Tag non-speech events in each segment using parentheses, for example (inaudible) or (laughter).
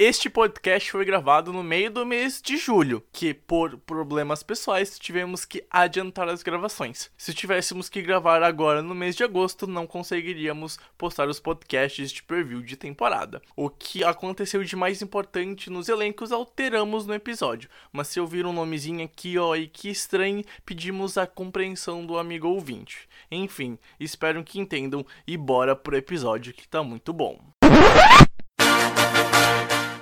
Este podcast foi gravado no meio do mês de julho, que por problemas pessoais tivemos que adiantar as gravações. Se tivéssemos que gravar agora no mês de agosto, não conseguiríamos postar os podcasts de preview de temporada. O que aconteceu de mais importante nos elencos alteramos no episódio, mas se ouvir um nomezinho aqui ó e que estranho, pedimos a compreensão do amigo ouvinte. Enfim, espero que entendam e bora pro episódio que tá muito bom.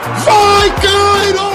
Cairo! Vai, Cairo!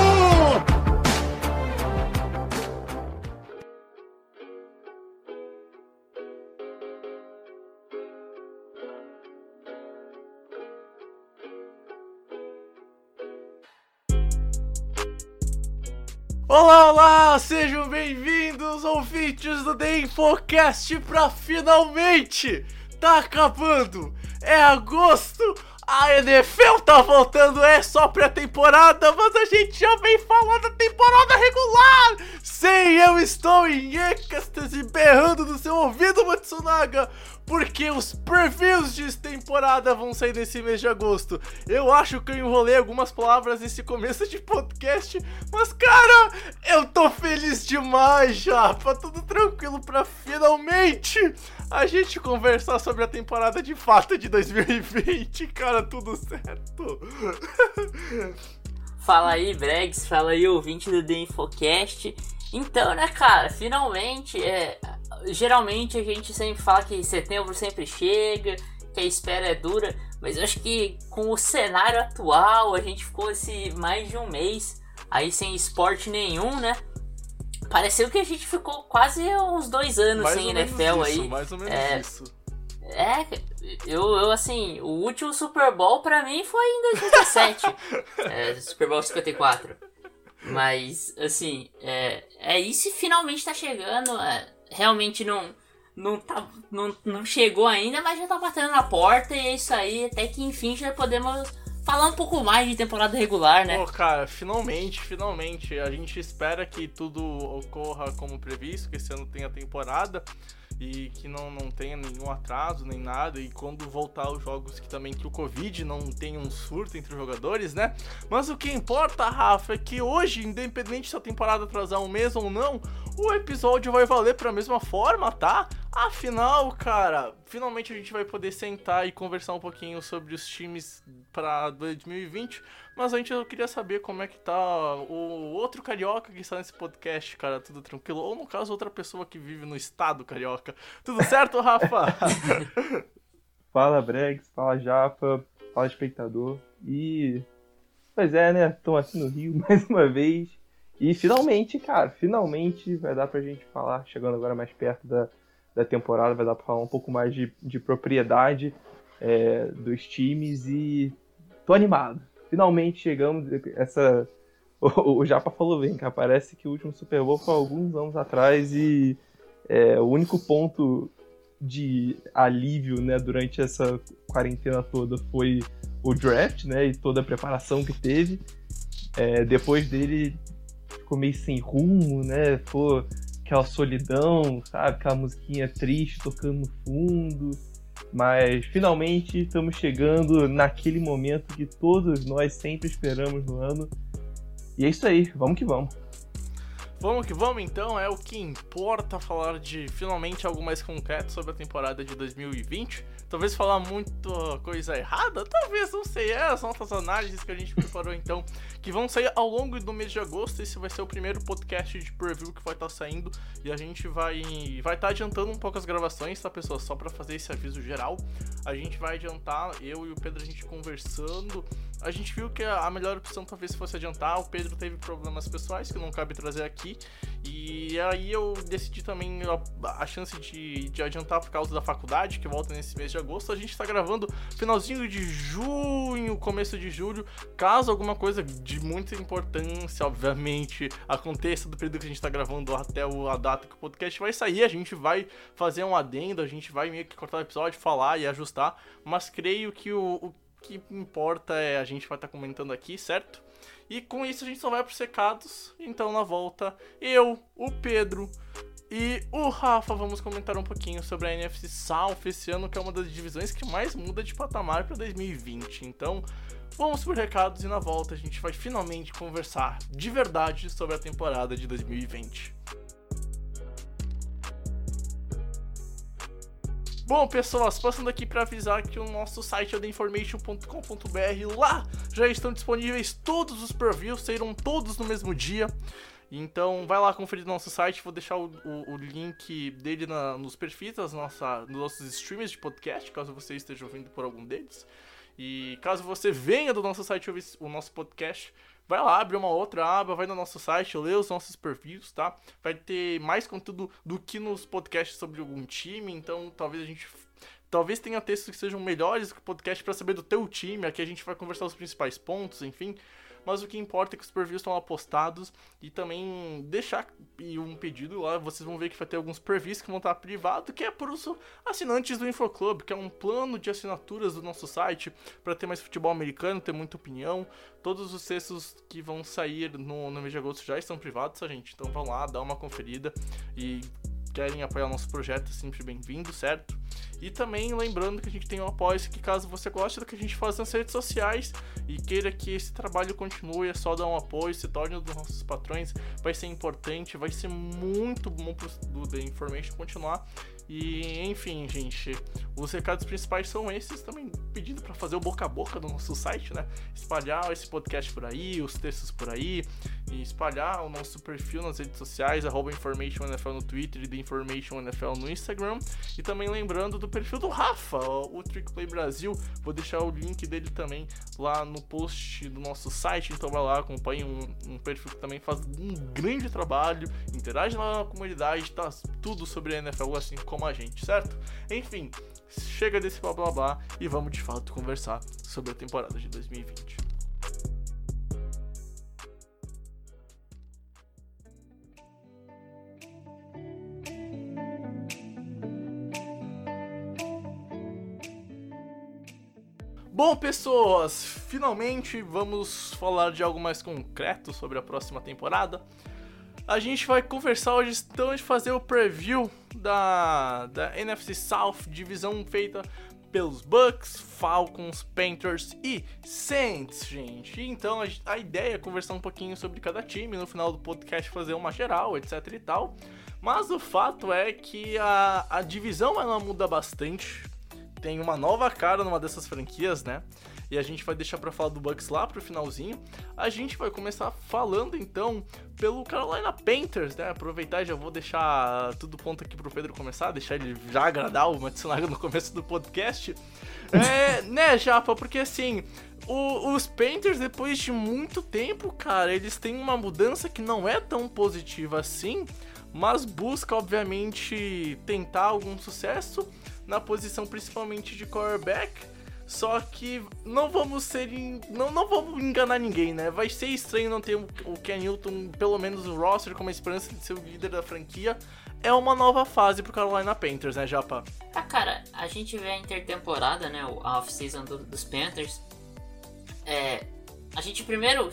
Olá, olá! Sejam bem-vindos, ouvintes do The Infocast, pra finalmente tá acabando! É agosto, a NFL tá voltando, é só pré-temporada, mas a gente já vem falando da temporada regular! Sim, eu estou em êxtase berrando no seu ouvido, Matsunaga! Porque os previews de temporada vão sair nesse mês de agosto. Eu acho que eu enrolei algumas palavras nesse começo de podcast, mas cara, eu tô feliz demais já. Tá tudo tranquilo pra finalmente a gente conversar sobre a temporada de fato de 2020. Cara, tudo certo. Fala aí, Bregs, fala aí, ouvinte do The Infocast. Então, né, cara, finalmente, é, geralmente a gente sempre fala que setembro sempre chega, que a espera é dura, mas eu acho que com o cenário atual, a gente ficou esse mais de um mês aí sem esporte nenhum, né? Pareceu que a gente ficou quase uns dois anos Mais sem NFL isso, aí. mais ou menos É, isso. É, eu, eu assim, o último Super Bowl pra mim foi em 2017. (laughs) é, Super Bowl 54. Mas, assim, é, é isso e finalmente tá chegando. é, realmente não, não, tá, não, não chegou ainda, mas já tá batendo na porta e é isso aí. Até que enfim já podemos falar um pouco mais de temporada regular, né? Pô, cara, finalmente, finalmente. A gente espera que tudo ocorra como previsto, que esse ano tenha temporada e que não, não tenha nenhum atraso nem nada. E quando voltar os jogos, que também que o Covid não tenha um surto entre os jogadores, né? Mas o que importa, Rafa, é que hoje, independente se a temporada atrasar um mês ou não, o episódio vai valer pra mesma forma, tá? Afinal, cara, finalmente a gente vai poder sentar e conversar um pouquinho sobre os times pra 2020. Mas antes eu queria saber como é que tá o outro carioca que está nesse podcast, cara. Tudo tranquilo? Ou no caso, outra pessoa que vive no estado carioca. Tudo certo, Rafa? (laughs) Fala Bregs, fala Japa, fala espectador. E. Pois é, né? Estão aqui no Rio (laughs) mais uma vez. E finalmente, cara, finalmente vai dar pra gente falar, chegando agora mais perto da, da temporada, vai dar pra falar um pouco mais de, de propriedade é, dos times e tô animado. Finalmente chegamos essa. O, o Japa falou bem, cara. Parece que o último Super Bowl foi alguns anos atrás e é, o único ponto de alívio, né, durante essa quarentena toda foi o draft, né, e toda a preparação que teve. É, depois dele ficou meio sem rumo, né, ficou aquela solidão, sabe, aquela musiquinha triste tocando no fundo. Mas finalmente estamos chegando naquele momento que todos nós sempre esperamos no ano. E é isso aí, vamos que vamos. Vamos que vamos então, é o que importa falar de finalmente algo mais concreto sobre a temporada de 2020. Talvez falar muita coisa errada, talvez, não sei, é as nossas análises que a gente preparou (laughs) então, que vão sair ao longo do mês de agosto. Esse vai ser o primeiro podcast de preview que vai estar saindo e a gente vai vai estar adiantando um pouco as gravações, tá, pessoal? Só para fazer esse aviso geral. A gente vai adiantar, eu e o Pedro, a gente conversando a gente viu que a melhor opção talvez fosse adiantar. O Pedro teve problemas pessoais que não cabe trazer aqui. E aí eu decidi também a, a chance de, de adiantar por causa da faculdade, que volta nesse mês de agosto. A gente tá gravando finalzinho de junho, começo de julho. Caso alguma coisa de muita importância, obviamente, aconteça do período que a gente tá gravando até a data que o podcast vai sair, a gente vai fazer um adendo, a gente vai meio que cortar o episódio, falar e ajustar. Mas creio que o, o que importa é a gente vai estar tá comentando aqui, certo? E com isso a gente só vai pros secados. Então na volta, eu, o Pedro e o Rafa vamos comentar um pouquinho sobre a NFC South esse ano, que é uma das divisões que mais muda de patamar para 2020. Então, vamos por recados e na volta a gente vai finalmente conversar de verdade sobre a temporada de 2020. Bom, pessoas, passando aqui para avisar que o nosso site é theinformation.com.br. Lá já estão disponíveis todos os previews, saíram todos no mesmo dia. Então vai lá conferir no nosso site, vou deixar o, o, o link dele na, nos perfis das nossa, dos nossos streamers de podcast, caso você esteja ouvindo por algum deles. E caso você venha do nosso site ouvir o nosso podcast, vai lá, abre uma outra aba, vai no nosso site, lê os nossos perfis, tá? Vai ter mais conteúdo do que nos podcasts sobre algum time, então talvez a gente talvez tenha textos que sejam melhores que o podcast para saber do teu time. Aqui a gente vai conversar os principais pontos, enfim mas o que importa é que os previews estão lá postados e também deixar um pedido lá, vocês vão ver que vai ter alguns previews que vão estar privado, que é para os assinantes do InfoClub, que é um plano de assinaturas do nosso site para ter mais futebol americano, ter muita opinião. Todos os textos que vão sair no, no mês de agosto já estão privados, tá, gente? Então vão lá, dá uma conferida e querem apoiar o nosso projeto, é sempre bem-vindo, certo? E também lembrando que a gente tem um apoio que caso você goste do que a gente faz nas redes sociais e queira que esse trabalho continue, é só dar um apoio, se torne um dos nossos patrões, vai ser importante, vai ser muito bom pro do The Information continuar e enfim, gente, os recados principais são esses. Também pedindo para fazer o boca a boca no nosso site, né? Espalhar esse podcast por aí, os textos por aí, e espalhar o nosso perfil nas redes sociais, arroba InformationNFL no Twitter e The Information NFL no Instagram. E também lembrando do perfil do Rafa, o Trick Play Brasil. Vou deixar o link dele também lá no post do nosso site. Então vai lá, acompanhe um, um perfil que também faz um grande trabalho, interage na comunidade, tá tudo sobre a NFL assim como a gente, certo? Enfim, chega desse blá blá blá e vamos de fato conversar sobre a temporada de 2020. Bom, pessoas, finalmente vamos falar de algo mais concreto sobre a próxima temporada a gente vai conversar hoje, então, de fazer o preview da, da NFC South, divisão feita pelos Bucks, Falcons, Panthers e Saints, gente. Então a, ideia é conversar um pouquinho sobre cada time, no final do podcast fazer uma geral, etc e tal. Mas o fato é que a, a divisão ela muda bastante. Tem uma nova cara numa dessas franquias, né? e a gente vai deixar para falar do Bucks lá pro finalzinho. A gente vai começar falando então pelo Carolina Panthers, né? Aproveitar e já vou deixar tudo ponto aqui pro Pedro começar, deixar ele já agradar o Matsunaga no começo do podcast. É, (laughs) né, Japa, porque assim, o, os Panthers, depois de muito tempo, cara, eles têm uma mudança que não é tão positiva assim, mas busca, obviamente, tentar algum sucesso na posição principalmente de quarterback. Só que não vamos ser. Não, não vamos enganar ninguém, né? Vai ser estranho não ter o Ken Newton, pelo menos o roster, como a esperança de ser o líder da franquia. É uma nova fase pro Carolina Panthers, né, Japa? Ah, cara, a gente vê a intertemporada, né? A off-season do, dos Panthers. É, a gente primeiro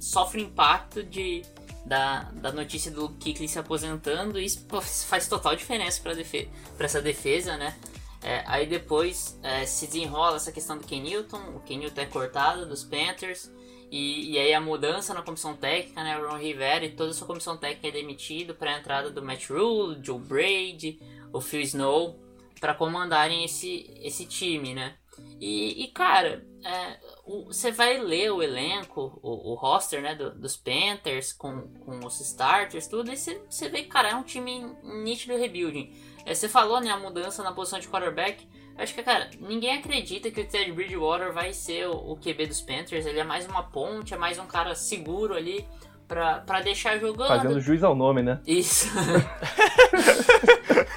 sofre impacto de, da, da notícia do Kikli se aposentando. Isso faz total diferença para defe essa defesa, né? É, aí depois é, se desenrola essa questão do Ken Newton, o Ken Newton é cortado dos Panthers, e, e aí a mudança na comissão técnica, né, Ron Rivera e toda a sua comissão técnica é demitido para a entrada do Matt Rule, Joe Brady, o Phil Snow, para comandarem esse, esse time, né. E, e cara, é, você vai ler o elenco, o, o roster né, do, dos Panthers com, com os starters, tudo, e você vê, cara, é um time nítido rebuilding. É, você falou, né, a mudança na posição de quarterback. acho que, cara, ninguém acredita que o Ted Bridgewater vai ser o, o QB dos Panthers. Ele é mais uma ponte, é mais um cara seguro ali pra, pra deixar jogando. Fazendo juiz ao nome, né? Isso. (laughs)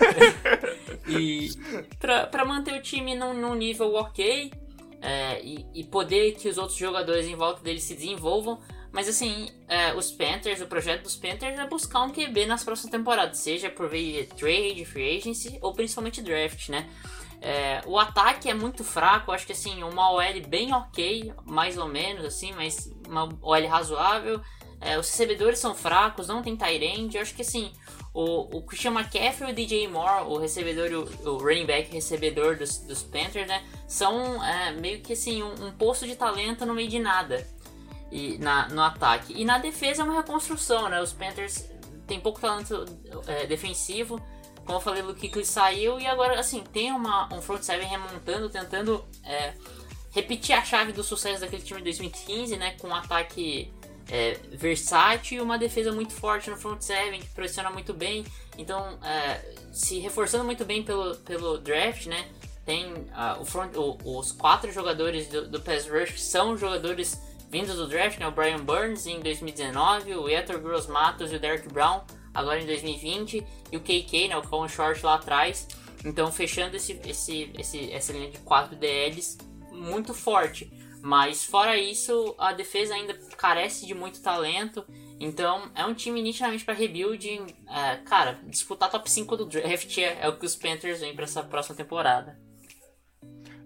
(laughs) e pra, pra manter o time num, num nível ok é, e, e poder que os outros jogadores em volta dele se desenvolvam. Mas assim, é, os Panthers, o projeto dos Panthers é buscar um QB nas próximas temporadas, seja por via trade, free agency ou principalmente draft, né? É, o ataque é muito fraco, acho que assim, uma OL bem ok, mais ou menos assim, mas uma OL razoável. É, os recebedores são fracos, não tem Tyrande. Acho que assim, o, o Christian McCaffrey e o DJ Moore, o recebedor e o, o running back recebedor dos, dos Panthers, né? São é, meio que assim, um, um poço de talento no meio de nada e na, no ataque. E na defesa é uma reconstrução, né? Os Panthers têm pouco talento é, defensivo. Como eu falei, o Kuechly saiu e agora, assim, tem uma, um front seven remontando, tentando é, repetir a chave do sucesso daquele time de 2015, né? Com um ataque é, versátil e uma defesa muito forte no front seven, que pressiona muito bem. Então, é, se reforçando muito bem pelo, pelo draft, né? Tem uh, o front, o, os quatro jogadores do, do pass rush são jogadores vindos do draft, né? O Brian Burns em 2019, o Etor Gross Matos e o Derek Brown agora em 2020 e o KK, né? O Colin Short lá atrás. Então fechando esse, esse, esse, essa linha de 4 DLs muito forte. Mas fora isso, a defesa ainda carece de muito talento. Então é um time nitidamente para rebuild. É, cara, disputar top 5 do draft é, é o que os Panthers vêm para essa próxima temporada.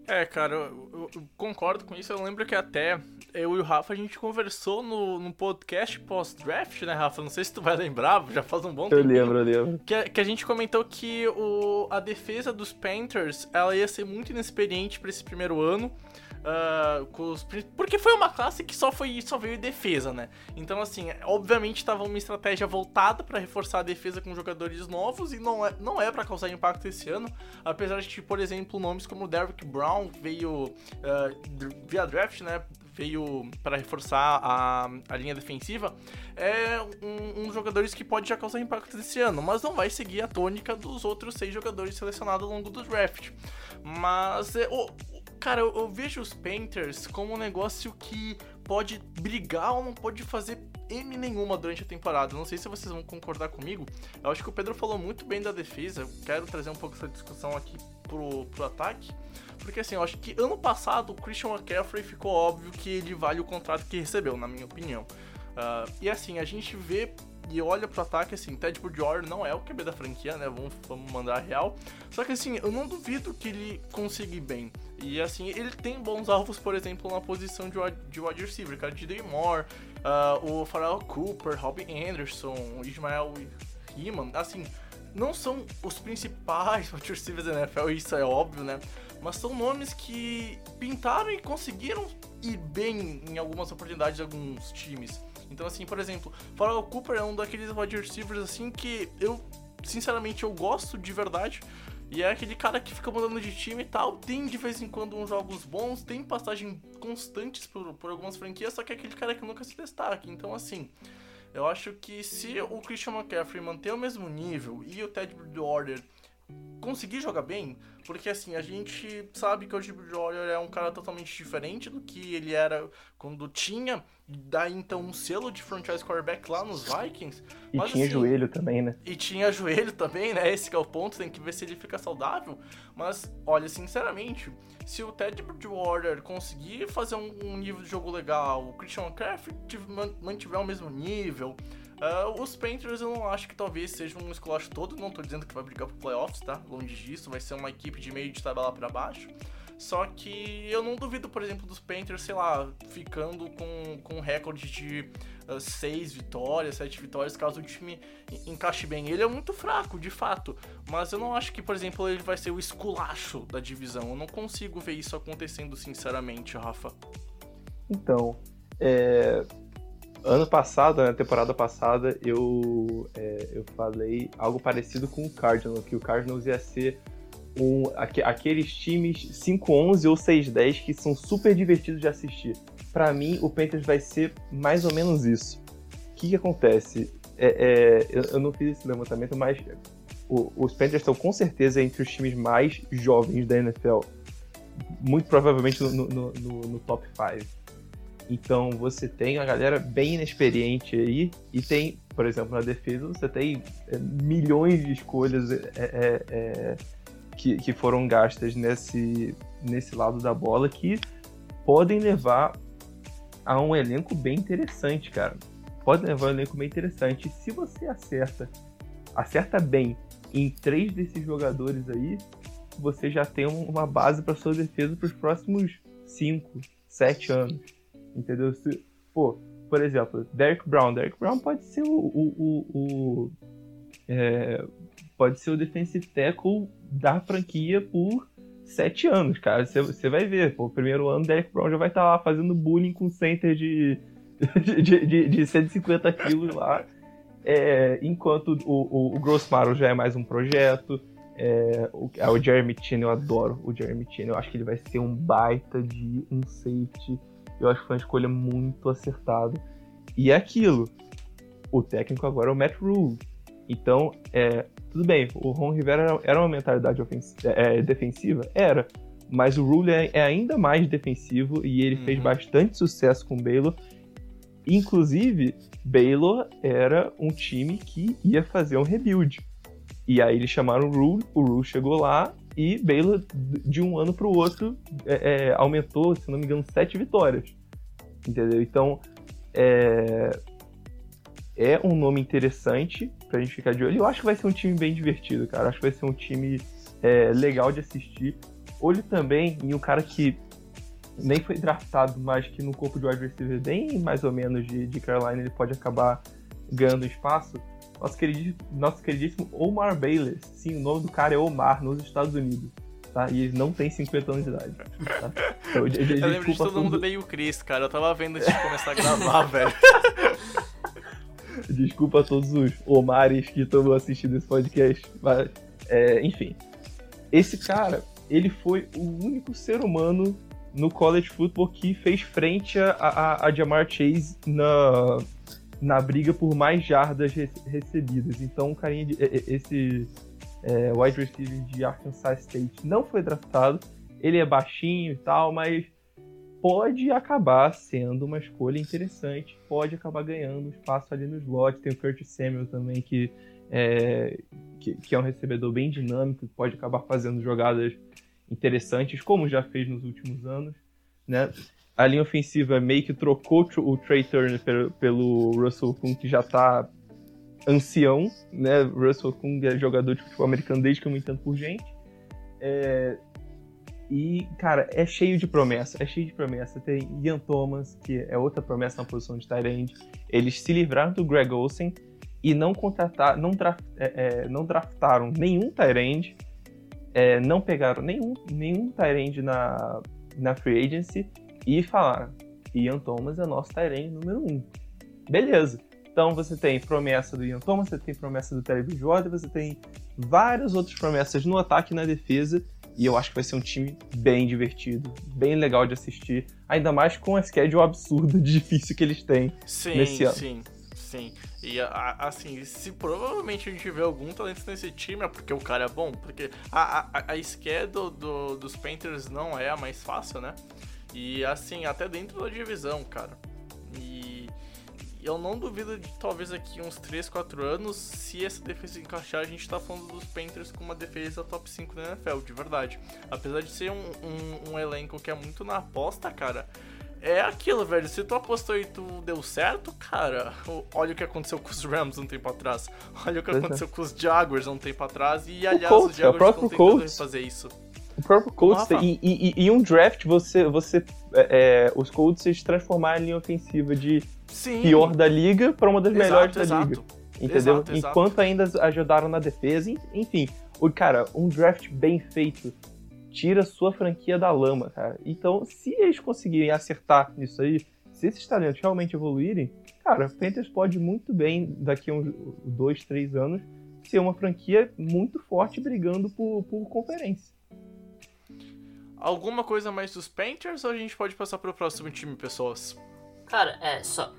É, cara, eu, eu, eu, concordo com isso. Eu lembro que até eu e o Rafa a gente conversou no, no podcast pós-draft, né, Rafa? Não sei se tu vai lembrar, já faz um bom tempo. Eu lembro, eu lembro. Que, que a gente comentou que o, a defesa dos Panthers ela ia ser muito inexperiente para esse primeiro ano. Uh, os, porque foi uma classe que só foi só veio defesa, né? Então, assim, obviamente estava uma estratégia voltada para reforçar a defesa com jogadores novos e não é, não é para causar impacto esse ano. Apesar de, por exemplo, nomes como Derrick Brown veio uh, via draft, né? Veio para reforçar a, a linha defensiva. É um, um jogadores que pode já causar impacto esse ano, mas não vai seguir a tônica dos outros seis jogadores selecionados ao longo do draft. Mas é, Cara, eu, eu, vejo os Painters como um negócio que pode brigar ou não pode fazer M nenhuma durante a temporada. Não sei se vocês vão concordar comigo. Eu acho que o Pedro falou muito bem da defesa. Eu quero trazer um pouco essa discussão aqui pro, pro ataque. Porque assim, eu acho que ano passado o Christian McCaffrey ficou óbvio que ele vale o contrato que recebeu, na minha opinião. Uh, e assim, a gente vê e olha pro ataque, assim, Ted Bridgewater não é o QB da franquia, né? Vamos, vamos mandar a real. Só que assim, eu não duvido que ele consiga ir bem. E assim, ele tem bons alvos, por exemplo, na posição de, de wide receiver, cara, de Moore, uh, o Pharrell Cooper, Robin Anderson, Ismael Riemann, assim, não são os principais (laughs) wide receivers da NFL, isso é óbvio, né? Mas são nomes que pintaram e conseguiram ir bem em algumas oportunidades de alguns times. Então, assim, por exemplo, Farrell Cooper é um daqueles wide receivers, assim, que eu, sinceramente, eu gosto de verdade. E é aquele cara que fica mudando de time e tal. Tem de vez em quando uns jogos bons, tem passagem constantes por, por algumas franquias, só que é aquele cara que nunca se destaca. Então, assim, eu acho que se o Christian McCaffrey manter o mesmo nível e o Ted Bridgewater conseguir jogar bem, porque assim, a gente sabe que o Jimmy Bridgewater é um cara totalmente diferente do que ele era quando tinha daí então um selo de franchise quarterback lá nos Vikings. E mas, tinha assim, joelho também, né? E tinha joelho também, né? Esse é o ponto, tem que ver se ele fica saudável. Mas, olha, sinceramente, se o Ted Bridgewater conseguir fazer um, um nível de jogo legal, o Christian McCaffrey mantiver o mesmo nível, Uh, os Panthers eu não acho que talvez seja um esculacho todo, não tô dizendo que vai brigar pro playoffs, tá? Longe disso, vai ser uma equipe de meio de tabela para baixo. Só que eu não duvido, por exemplo, dos Panthers, sei lá, ficando com, com um recorde de 6 uh, vitórias, 7 vitórias, caso o time encaixe bem. Ele é muito fraco, de fato. Mas eu não acho que, por exemplo, ele vai ser o esculacho da divisão. Eu não consigo ver isso acontecendo, sinceramente, Rafa. Então, é, ano passado, na temporada passada, eu, é, eu falei algo parecido com o Cardinals, que o Cardinals ia ser um, aqu aqueles times 5-11 ou 6-10 que são super divertidos de assistir. Para mim, o Panthers vai ser mais ou menos isso. O que, que acontece? É, é, eu, eu, não fiz esse levantamento, mas o- os Panthers estão com certeza entre os times mais jovens da NFL. Muito provavelmente no, no- no- no- top 5. Então você tem uma galera bem inexperiente aí e tem, por exemplo, na defesa você tem é, milhões de escolhas é, é, é, que, que foram gastas nesse, nesse lado da bola que podem levar a um elenco bem interessante, cara. Podem levar um elenco bem interessante. E se você acerta, acerta bem em três desses jogadores aí, você já tem um- uma base para sua defesa para os próximos 5, 7 anos. Entendeu? Se- pô, por exemplo, Derek Brown. Derek Brown pode ser o. o, o- o- é, pode ser o defensive tackle da franquia por sete anos, cara. Você- vai ver. Pô, o primeiro ano, Derek Brown já vai estar lá fazendo bullying com center de, (laughs) de, de, de 150 quilos lá. É, enquanto o, o, o Grossmaro já é mais um projeto. É, o, é, o Jeremy Chin, eu adoro o Jeremy Chin. Eu acho que ele vai ser um baita de um safety. Eu acho que foi uma escolha muito acertada. E é aquilo. O técnico agora é o Matt Rule. Então, é, tudo bem, o Ron Rivera era, uma mentalidade ofensi- é, defensiva? Era. Mas o Rule é, é ainda mais defensivo e ele fez Uhum. bastante sucesso com o Baylor. Inclusive, Baylor era um time que ia fazer um rebuild. E aí eles chamaram o Rule, o Rule chegou lá e Baylor, de um ano para o outro, é, é, aumentou, se não me engano, sete vitórias. Entendeu? Então, é, é um nome interessante pra gente ficar de olho. Eu acho que vai ser um time bem divertido, cara. Acho que vai ser um time é, legal de assistir. Olho também em um cara que nem foi draftado, mas que no corpo de wide receiver bem mais ou menos de, de Carolina ele pode acabar ganhando espaço. Nosso queridíssimo, nosso queridíssimo Omar Bayless. Sim, o nome do cara é Omar, nos Estados Unidos. Tá? E ele não tem 50 anos de idade. Tá? (laughs) Então, de- de- Eu lembro de todo mundo meio Chris, cara. Eu tava vendo antes de começar a gravar, (laughs) velho. Desculpa a todos os Omares que estão assistindo esse podcast. Mas, é, enfim. Esse cara, ele foi o único ser humano no college football que fez frente a, a, a Jamar Chase na, na briga por mais jardas re- recebidas. Então, o carinha de, esse é, wide receiver de Arkansas State não foi draftado. Ele é baixinho e tal, mas pode acabar sendo uma escolha interessante, pode acabar ganhando espaço ali no slot. Tem o Curtis Samuel também, que é, que, que é um recebedor bem dinâmico, que pode acabar fazendo jogadas interessantes, como já fez nos últimos anos. Né? A linha ofensiva meio que trocou o Trey Turner pelo, pelo Russell Kung, que já tá ancião, né? Russell Kung é jogador de futebol americano desde que eu me entendo por gente. É, e, cara, é cheio de promessa, é cheio de promessa. Tem Ian Thomas, que é outra promessa na posição de tight. Eles se livraram do Greg Olsen e não contrataram, não, é, é, não draftaram nenhum tight é, não pegaram nenhum, nenhum tight na, na free agency e falaram, Ian Thomas é nosso tight número um. Beleza. Então você tem promessa do Ian Thomas, você tem promessa do Terry Bridgewater, você tem várias outras promessas no ataque e na defesa. E eu acho que vai ser um time bem divertido, bem legal de assistir. Ainda mais com a schedule absurda de difícil que eles têm. Sim, Nesse ano. sim, sim. E assim, se provavelmente a gente vê algum talento nesse time é porque o cara é bom. Porque a, a, a schedule do, dos Panthers não é a mais fácil, né? E assim, até dentro da divisão, cara. Eu não duvido de talvez aqui uns 3, 4 anos, se essa defesa encaixar, a gente tá falando dos Panthers com uma defesa top 5 da NFL, de verdade. Apesar de ser um, um, um elenco que é muito na aposta, cara, é aquilo, velho. Se tu apostou e tu deu certo, cara, o- olha o que aconteceu com os Rams um tempo atrás. Olha o que é. aconteceu com os Jaguars um tempo atrás. E aliás, Colts, os é o Jaguars estão tentando Colts. fazer isso. O próprio Colts e, e, e- um draft você, você é, é, os Colts se transformaram em linha ofensiva de Sim. pior da liga para uma das exato, melhores da exato. liga, entendeu? Exato. Enquanto ainda ajudaram na defesa, en- enfim, o cara, um draft bem feito tira sua franquia da lama, cara. Então, se eles conseguirem acertar nisso aí, se esses talentos realmente evoluírem, cara, o Panthers pode muito bem daqui a uns dois, três anos ser uma franquia muito forte brigando por, por conferência. Alguma coisa mais dos Panthers ou a gente pode passar pro próximo time, pessoas? Cara, é, só.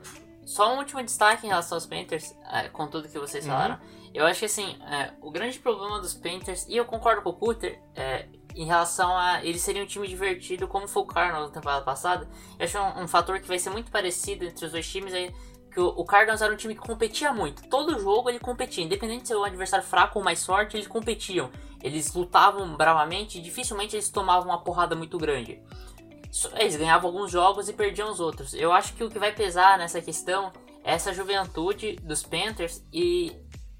só um último destaque em relação aos Panthers, é, com tudo que vocês Uhum. falaram. Eu acho que assim, é, o grande problema dos Panthers, e eu concordo com o Puter, é, em relação a eles serem um time divertido como foi o Cardinals na temporada passada, eu acho um, um fator que vai ser muito parecido entre os dois times é que o, o Cardinals era um time que competia muito. Todo jogo ele competia, independente de ser um adversário fraco ou mais forte, eles competiam. Eles lutavam bravamente e dificilmente eles tomavam uma porrada muito grande. Eles ganhavam alguns jogos e perdiam os outros. Eu acho que o que vai pesar nessa questão é essa juventude dos Panthers e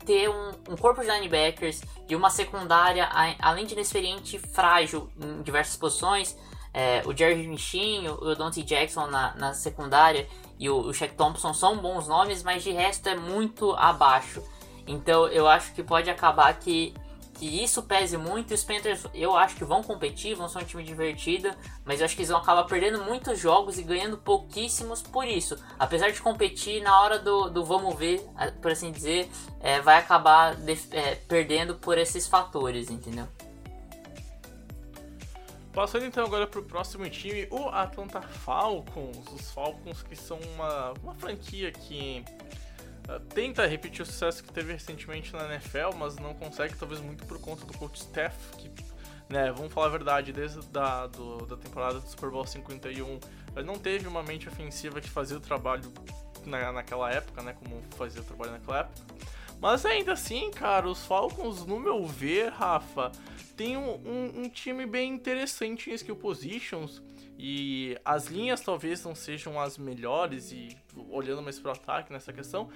ter um, um corpo de linebackers e uma secundária, além de inexperiente, frágil em diversas posições. É, o Jerry Michin, o Dante Jackson na, na secundária e o, o Shaq Thompson são bons nomes, mas de resto é muito abaixo. Então eu acho que pode acabar que, que isso pese muito. Os Panthers eu acho que vão competir, vão ser um time divertido, mas eu acho que eles vão acabar perdendo muitos jogos e ganhando pouquíssimos por isso. Apesar de competir, na hora do, do vamos ver, por assim dizer, eh, vai acabar def- eh, perdendo por esses fatores, entendeu? Passando então agora pro próximo time, o Atlanta Falcons. Os Falcons que são uma, uma franquia que tenta repetir o sucesso que teve recentemente na NFL, mas não consegue, talvez muito por conta do coach Steph, que, né, vamos falar a verdade, desde da, do, da temporada do Super Bowl 51, ele não teve uma mente ofensiva que fazia o trabalho na, naquela época, né, como fazia o trabalho naquela época. Mas ainda assim, cara, os Falcons, no meu ver, Rafa, tem um, um- um time bem interessante em skill positions. E as linhas talvez não sejam as melhores, e olhando mais pro ataque nessa questão,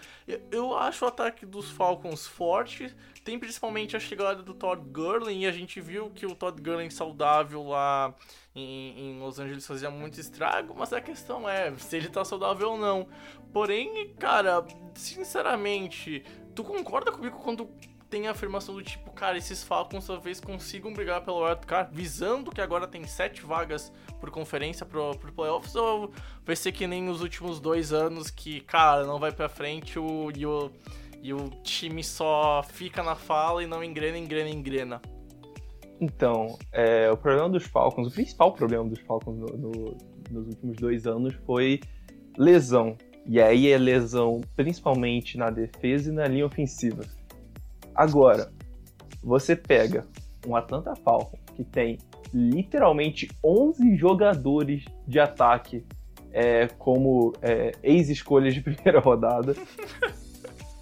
eu, acho o ataque dos Falcons forte. Tem principalmente a chegada do Todd Gurley, e a gente viu que o Todd Gurley saudável lá em, em Los Angeles fazia muito estrago, mas a questão é se ele tá saudável ou não. Porém, cara, sinceramente, tu concorda comigo quando tem a afirmação do tipo, cara, esses Falcons talvez consigam brigar pelo wildcard, visando que agora tem sete vagas por conferência pro, pro playoffs, ou vai ser que nem nos últimos dois anos que, cara, não vai pra frente o, e, o, e o time só fica na fala e não engrena, engrena, engrena. Então, é, o problema dos Falcons, o principal problema dos Falcons no- no- nos últimos dois anos foi lesão. E aí é lesão principalmente na defesa e na linha ofensiva. Agora, você pega um Atlanta Falcons que tem literalmente 11 jogadores de ataque é, como é, ex-escolhas de (laughs) primeira rodada.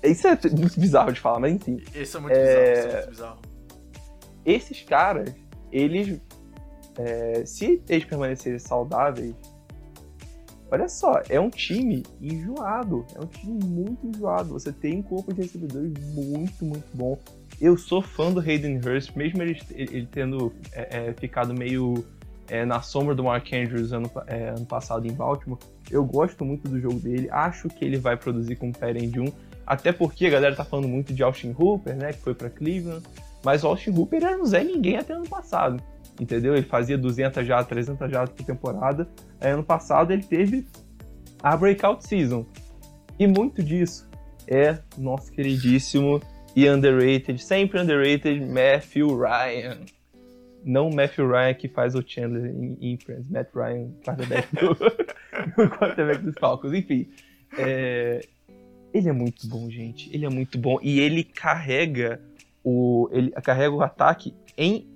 Isso é muito bizarro de falar, mas enfim Esse é muito É, bizarro, isso é muito bizarro. esses caras, eles. é, se eles permanecerem saudáveis, olha só, é um time enjoado. É um time muito enjoado. Você tem um corpo de recebedores muito, muito bom. Eu sou fã do Hayden Hurst, mesmo ele, ele tendo é, é, ficado meio é, na sombra do Mark Andrews ano, é, ano passado em Baltimore. Eu gosto muito do jogo dele, acho que ele vai produzir como Tyrande 1, até porque a galera tá falando muito de Austin Hooper, né, que foi para Cleveland. Mas o Austin Hooper era um Zé Ninguém até ano passado. Entendeu? Ele fazia 200 já, 300 já por temporada. Aí, ano passado ele teve a breakout season. E muito disso é nosso queridíssimo e underrated, sempre underrated, Matthew Ryan. Não Matthew Ryan que faz o Chandler em, em Friends, Matt Ryan, quarterback do, (laughs) o quarterback dos Falcons. Enfim, é, ele é muito bom, gente. Ele é muito bom. E ele carrega o, ele carrega o ataque em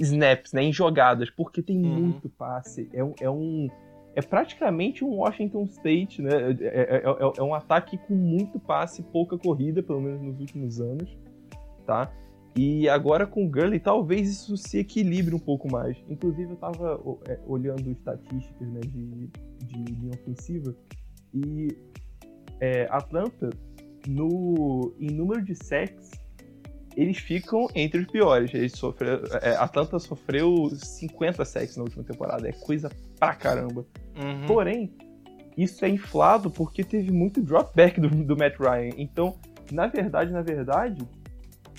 snaps, né, em jogadas, porque tem Uhum. muito passe. É é um é praticamente um Washington State, né? É, é- é- é um ataque com muito passe, pouca corrida, pelo menos nos últimos anos, tá? E agora com o Gurley, talvez isso se equilibre um pouco mais. Inclusive, eu tava ó, é, olhando estatísticas né, de, de linha ofensiva e é, Atlanta, no, em número de sacks, eles ficam entre os piores. Eles sofreram, é, Atlanta sofreu 50 sacks na última temporada. É coisa pra caramba. Uhum. Porém, isso é inflado porque teve muito dropback do, do Matt Ryan. Então, na verdade, na verdade,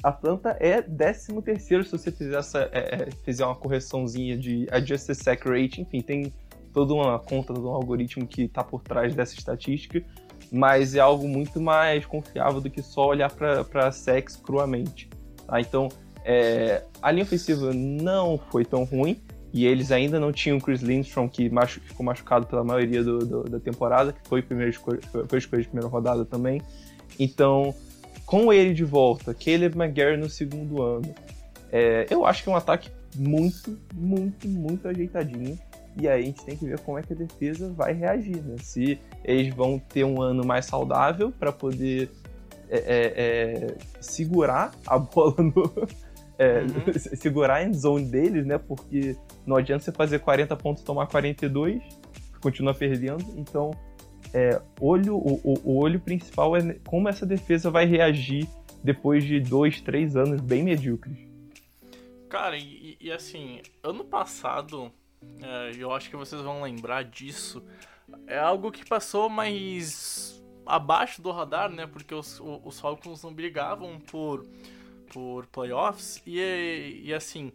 Atlanta é 13 terceiro se você fizer, essa, é, é, fizer uma correçãozinha de adjusted sack rate. Enfim, tem toda uma conta, todo um algoritmo que está por trás dessa estatística. Mas é algo muito mais confiável do que só olhar para sacks cruamente. tá? Então, é, a linha ofensiva não foi tão ruim. E eles ainda não tinham o Chris Lindstrom, que machu ficou machucado pela maioria do, do, da temporada, que foi, primeira escolha, foi escolha de primeira rodada também. Então, com ele de volta, Caleb McGarry no segundo ano, é, eu acho que é um ataque muito, muito, muito ajeitadinho. E aí a gente tem que ver como é que a defesa vai reagir, né? Se eles vão ter um ano mais saudável para poder é, é, é, segurar a bola no. (laughs) É, uhum. segurar a endzone deles, né? Porque não adianta você fazer 40 pontos e tomar 42, continua perdendo. Então, é, olho, o, o, olho principal é como essa defesa vai reagir depois de dois, três anos bem medíocres. Cara, e, e assim, ano passado, é, eu acho que vocês vão lembrar disso, é algo que passou mais abaixo do radar, né? Porque os, os Falcons não brigavam por, por playoffs e, e assim.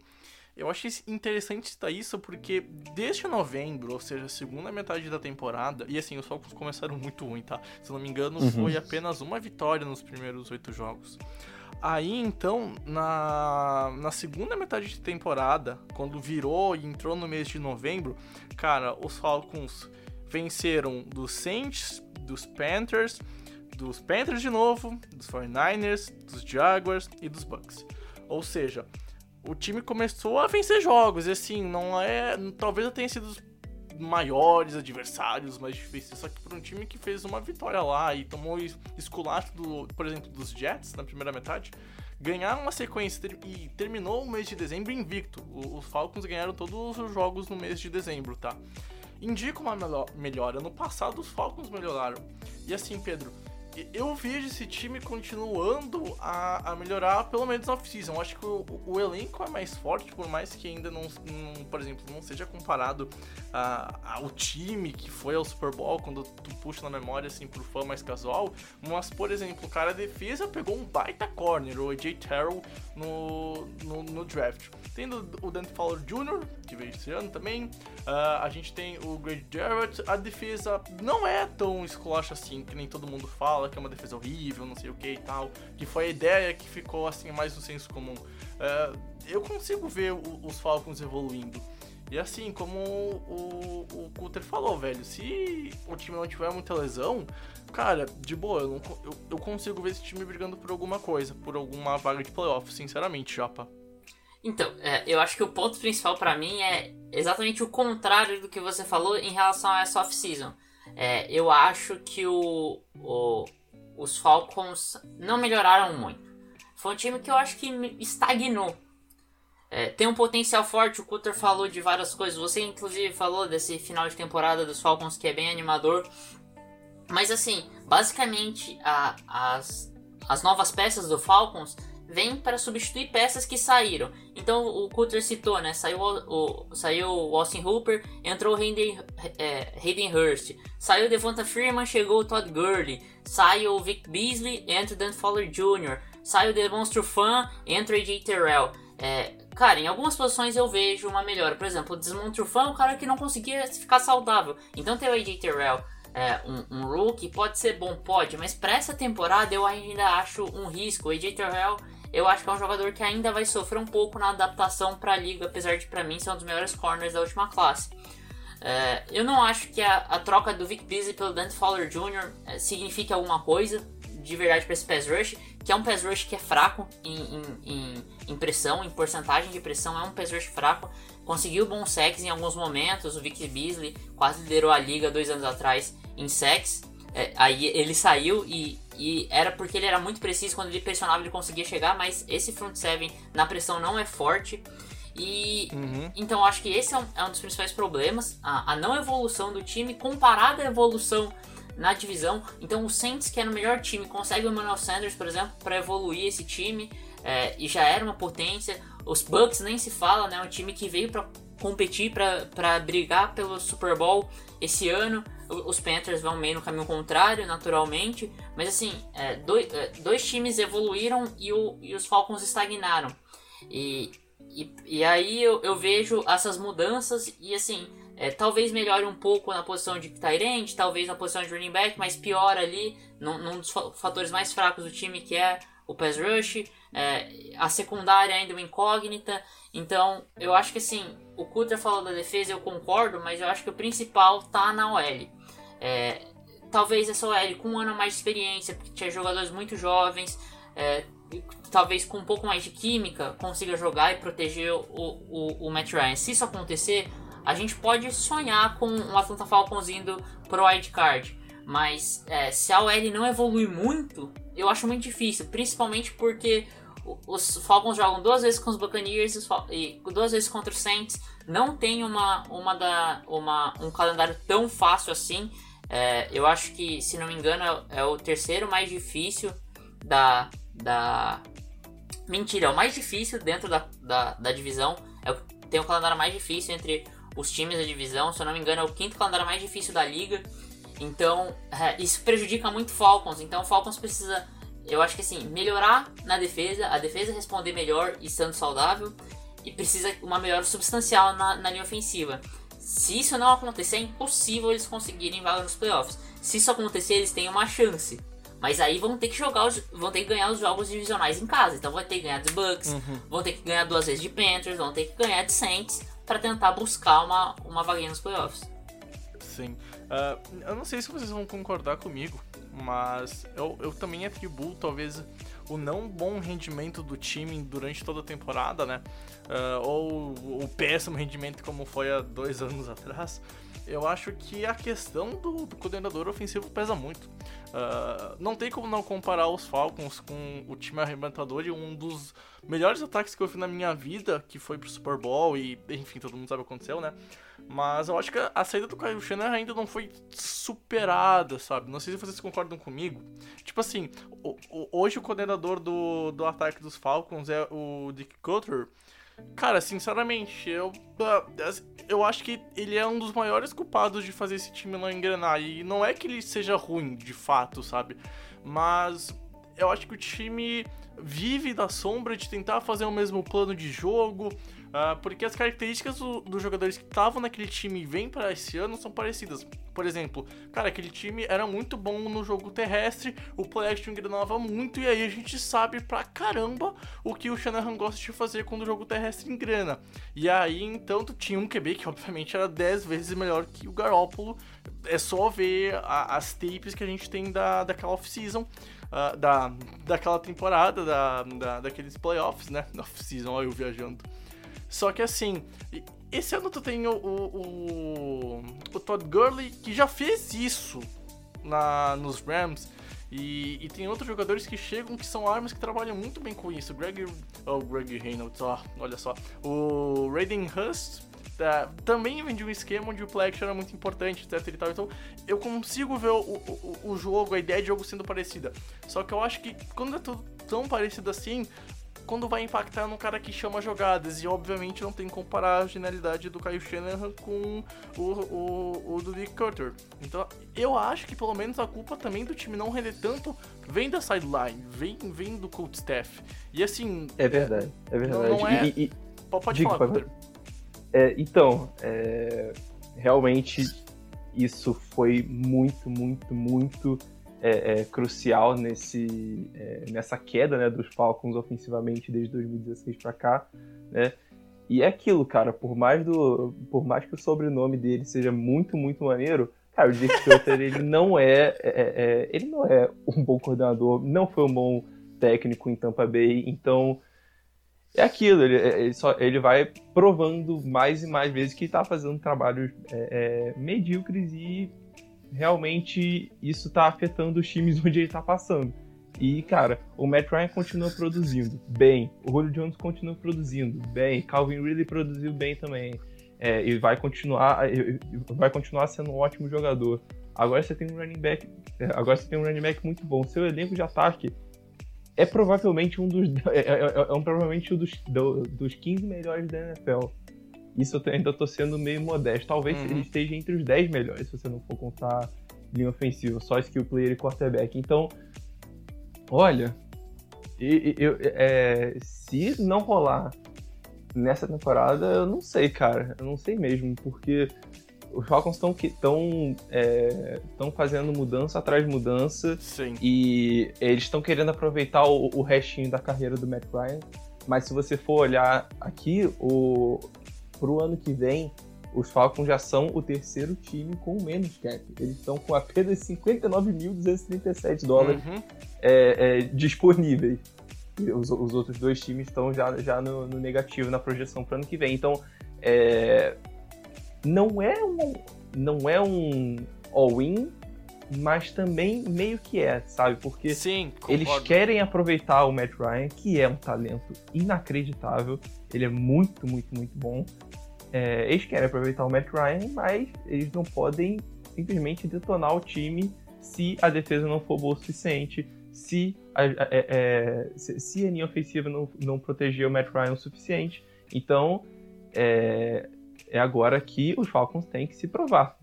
Eu achei interessante citar isso porque desde novembro, ou seja, a segunda metade da temporada, e assim, os Falcons começaram muito ruim, tá? Se não me engano, uhum. foi apenas uma vitória nos primeiros oito jogos. Aí então, na, na segunda metade de temporada, quando virou e entrou no mês de novembro, cara, os Falcons venceram dos Saints, dos Panthers, dos Panthers de novo, dos 49ers, dos Jaguars e dos Bucks. Ou seja, o time começou a vencer jogos, e assim, não é. Talvez eu tenha sido os maiores adversários, mais difíceis, só que para um time que fez uma vitória lá e tomou esculacho, do, por exemplo, dos Jets na primeira metade, ganharam uma sequência e terminou o mês de dezembro invicto. Os Falcons ganharam todos os jogos no mês de dezembro, tá? Indica uma melhora. No passado, os Falcons melhoraram. E assim, Pedro, eu vejo esse time continuando a, a melhorar, pelo menos na off-season. Acho que o, o, elenco é mais forte, por mais que ainda não, não por exemplo, não seja comparado a, ao time que foi ao Super Bowl, quando tu puxa na memória, assim, pro fã mais casual. Mas, por exemplo, o cara defesa pegou um baita corner, o AJ Terrell, no, no, no draft. Tendo o Dante Fowler Jr., que veio esse ano também. Uh, a gente tem o Greg Jarrett. A defesa não é tão esculacha assim, que nem todo mundo fala, que é uma defesa horrível, não sei o que e tal. Que foi a ideia que ficou assim mais no senso comum. Uh, eu consigo ver o, os Falcons evoluindo. E assim, como o, o, o Cutter falou, velho, se o time não tiver muita lesão, cara, de boa, eu, não, eu, eu consigo ver esse time brigando por alguma coisa, por alguma vaga de playoff, sinceramente, Japa. Então, é, eu acho que o ponto principal para mim é exatamente o contrário do que você falou em relação a essa off-season. É, eu acho que o, o, os Falcons não melhoraram muito. Foi um time que eu acho que estagnou. É, tem um potencial forte, o Cutter falou de várias coisas. Você, inclusive, falou desse final de temporada dos Falcons que é bem animador. Mas, assim, basicamente, a, as, as novas peças do Falcons vem para substituir peças que saíram. Então o Cutter citou, né? Saiu o, o saiu o Austin Hooper, entrou o Hayden, é, Hayden Hurst, saiu o Devonta Freeman, chegou o Todd Gurley, saiu o Vic Beasley, entra o Dan Fowler Jr., saiu o Demonstro Fan, entra o AJ Terrell. É, cara, em algumas posições eu vejo uma melhora. Por exemplo, o Desmontre Fan é um cara que não conseguia ficar saudável. Então tem o AJ Terrell, é, um, um rookie, pode ser bom, pode, mas para essa temporada eu ainda acho um risco. O AJ Terrell eu acho que é um jogador que ainda vai sofrer um pouco na adaptação para a liga, apesar de para mim ser um dos melhores corners da última classe. É, eu não acho que a, a, troca do Vic Beasley pelo Dante Fowler Jr. É, signifique alguma coisa de verdade para esse pass rush, que é um pass rush que é fraco em, em, em, em, pressão, em porcentagem de pressão, é um pass rush fraco. Conseguiu bons sacks em alguns momentos, o Vic Beasley quase liderou a liga dois anos atrás em sacks. É, aí ele saiu e e era porque ele era muito preciso, quando ele pressionava ele conseguia chegar, mas esse front seven na pressão não é forte. E uhum. então acho que esse é um, é um dos principais problemas, a, a, não evolução do time comparada à evolução na divisão. Então o Saints, que era o melhor time, consegue o Emmanuel Sanders, por exemplo, para evoluir esse time é, e já era uma potência. Os Bucks nem se fala, né? Um time que veio para competir, para brigar pelo Super Bowl esse ano os Panthers vão meio no caminho contrário, naturalmente. Mas assim, é, dois, é, dois times evoluíram e, o, e os Falcons estagnaram. E, e, e aí eu, eu, vejo essas mudanças e assim, é, talvez melhore um pouco na posição de Tyrant, talvez na posição de running back, mas pior ali, num, num dos fatores mais fracos do time que é o pass rush. É, a secundária ainda é uma incógnita. Então, eu acho que assim, o Kutter falou da defesa, eu concordo, mas eu acho que o principal tá na OL. É, talvez essa OL com um ano mais de experiência, porque tinha jogadores muito jovens, é, talvez com um pouco mais de química, consiga jogar e proteger o, o, o Matt Ryan. Se isso acontecer, a gente pode sonhar com um Atlanta Falcons indo pro wildcard. Mas é, se a OL não evoluir muito, eu acho muito difícil. Principalmente porque os Falcons jogam duas vezes com os Buccaneers e duas vezes contra os Saints. Não tem uma, uma, da, uma um calendário tão fácil assim. É, eu acho que, se não me engano, é, é, o terceiro mais difícil da. da... Mentira, é o mais difícil dentro da, da, da divisão. É, tem o calendário mais difícil entre os times da divisão. Se eu não me engano, é o quinto calendário mais difícil da liga. Então, é, isso prejudica muito o Falcons. Então, o Falcons precisa, eu acho que assim, melhorar na defesa, a defesa responder melhor e estando saudável, e precisa uma melhora substancial na, na linha ofensiva. Se isso não acontecer, é impossível eles conseguirem vaga nos playoffs. Se isso acontecer, eles têm uma chance. Mas aí vão ter que jogar os, vão ter que ganhar os jogos divisionais em casa. Então vão ter que ganhar dos Bucks, uhum. vão ter que ganhar duas vezes de Panthers, vão ter que ganhar de Saints para tentar buscar uma, uma vaguinha nos playoffs. Sim. Uh, eu não sei se vocês vão concordar comigo, mas eu, eu também atribuo talvez o não bom rendimento do time durante toda a temporada, né? Uh, ou o péssimo rendimento como foi há dois anos atrás. Eu acho que a questão do, do coordenador ofensivo pesa muito. Uh, não tem como não comparar os Falcons com o time arrebatador e um dos melhores ataques que eu vi na minha vida, que foi pro Super Bowl e, enfim, todo mundo sabe o que aconteceu, né? Mas eu acho que a saída do Kyle Shanahan ainda não foi superada, sabe? Não sei se vocês concordam comigo. Tipo assim, hoje o coordenador do, do ataque dos Falcons é o Dick Cutter. Cara, sinceramente, eu, eu acho que ele é um dos maiores culpados de fazer esse time não engrenar. E não é que ele seja ruim, de fato, sabe? Mas eu acho que o time vive da sombra de tentar fazer o mesmo plano de jogo, uh, porque as características do, dos jogadores que estavam naquele time e vêm para esse ano são parecidas. Por exemplo, cara, aquele time era muito bom no jogo terrestre, o play action engrenava muito, e aí a gente sabe pra caramba o que o Shanahan gosta de fazer quando o jogo terrestre engrena. E aí, então, tu tinha um QB que obviamente era 10 vezes melhor que o Garoppolo. É só ver a, as tapes que a gente tem da, daquela off-season uh, da, daquela temporada, da, da, daqueles playoffs, né? (laughs) Off-season, olha eu viajando. Só que assim, esse ano tu tem o, o, o, Todd Gurley que já fez isso na, nos Rams. E, e, tem outros jogadores que chegam que são armas que trabalham muito bem com isso. Greg, oh, Greg Reynolds, ó, olha só. O Raiden Hust é, também vem de um esquema onde o play action era muito importante, etc e tal. Então eu consigo ver o, o, o jogo, a ideia de jogo sendo parecida. Só que eu acho que quando é tudo tão parecido assim, quando vai impactar no cara que chama jogadas. E obviamente não tem que comparar a genialidade do Kyle Shanahan com o, o, o do Dick Cutter. Então eu acho que pelo menos a culpa também do time não render tanto vem da sideline, vem, vem do coach staff. E assim. É verdade, é verdade. Não, não é... e, e, pode Digo, falar, Cutter. É, então, é, realmente isso foi muito, muito, muito é, é, crucial nesse, é, nessa queda né, dos Falcons ofensivamente desde 2016 para cá, né? E é aquilo, cara, por mais, do, por mais que o sobrenome dele seja muito, muito maneiro, cara, o Dick Cutter, ele não é, é, é, ele não é um bom coordenador, não foi um bom técnico em Tampa Bay, então é aquilo, ele, ele, só, ele vai provando mais e mais vezes que está fazendo trabalhos é, é, medíocres e realmente isso está afetando os times (laughs) onde ele está passando. E, cara, o Matt Ryan continua produzindo bem, o Julio Jones continua produzindo bem, Calvin Ridley produziu bem também. É, e vai continuar, vai continuar sendo um ótimo jogador. Agora você tem um running back, é, agora você tem um running back muito bom. Seu elenco de ataque é provavelmente um dos (laughs) é, é, é, é um, provavelmente um dos, do, dos 15 melhores da NFL. Isso eu ainda tô sendo meio modesto. Talvez uhum. ele esteja entre os 10 melhores, se você não for contar linha ofensiva, só skill player e quarterback. Então, olha, eu, eu, é, se não rolar nessa temporada, eu não sei, cara. Eu não sei mesmo, porque os Falcons estão estão é, tão fazendo mudança atrás de mudança Sim. e eles estão querendo aproveitar o, o restinho da carreira do Matt Ryan. Mas se você for olhar aqui, o, pro ano que vem, os Falcons já são o terceiro time com menos cap. Eles estão com apenas 59.237 dólares Uhum. é, é, disponíveis. Os, os outros dois times estão já, já no, no negativo na projeção para ano que vem. Então, é, não é um, não é um all-in, mas também meio que é, sabe? Porque Sim, eles querem aproveitar o Matt Ryan, que é um talento inacreditável. Ele é muito, muito, muito bom. É, eles querem aproveitar o Matt Ryan, mas eles não podem simplesmente detonar o time se a defesa não for boa o suficiente, se a, a- é- é, se, se a linha ofensiva não, não proteger o Matt Ryan o suficiente. Então, é, é agora que os Falcons têm que se provar.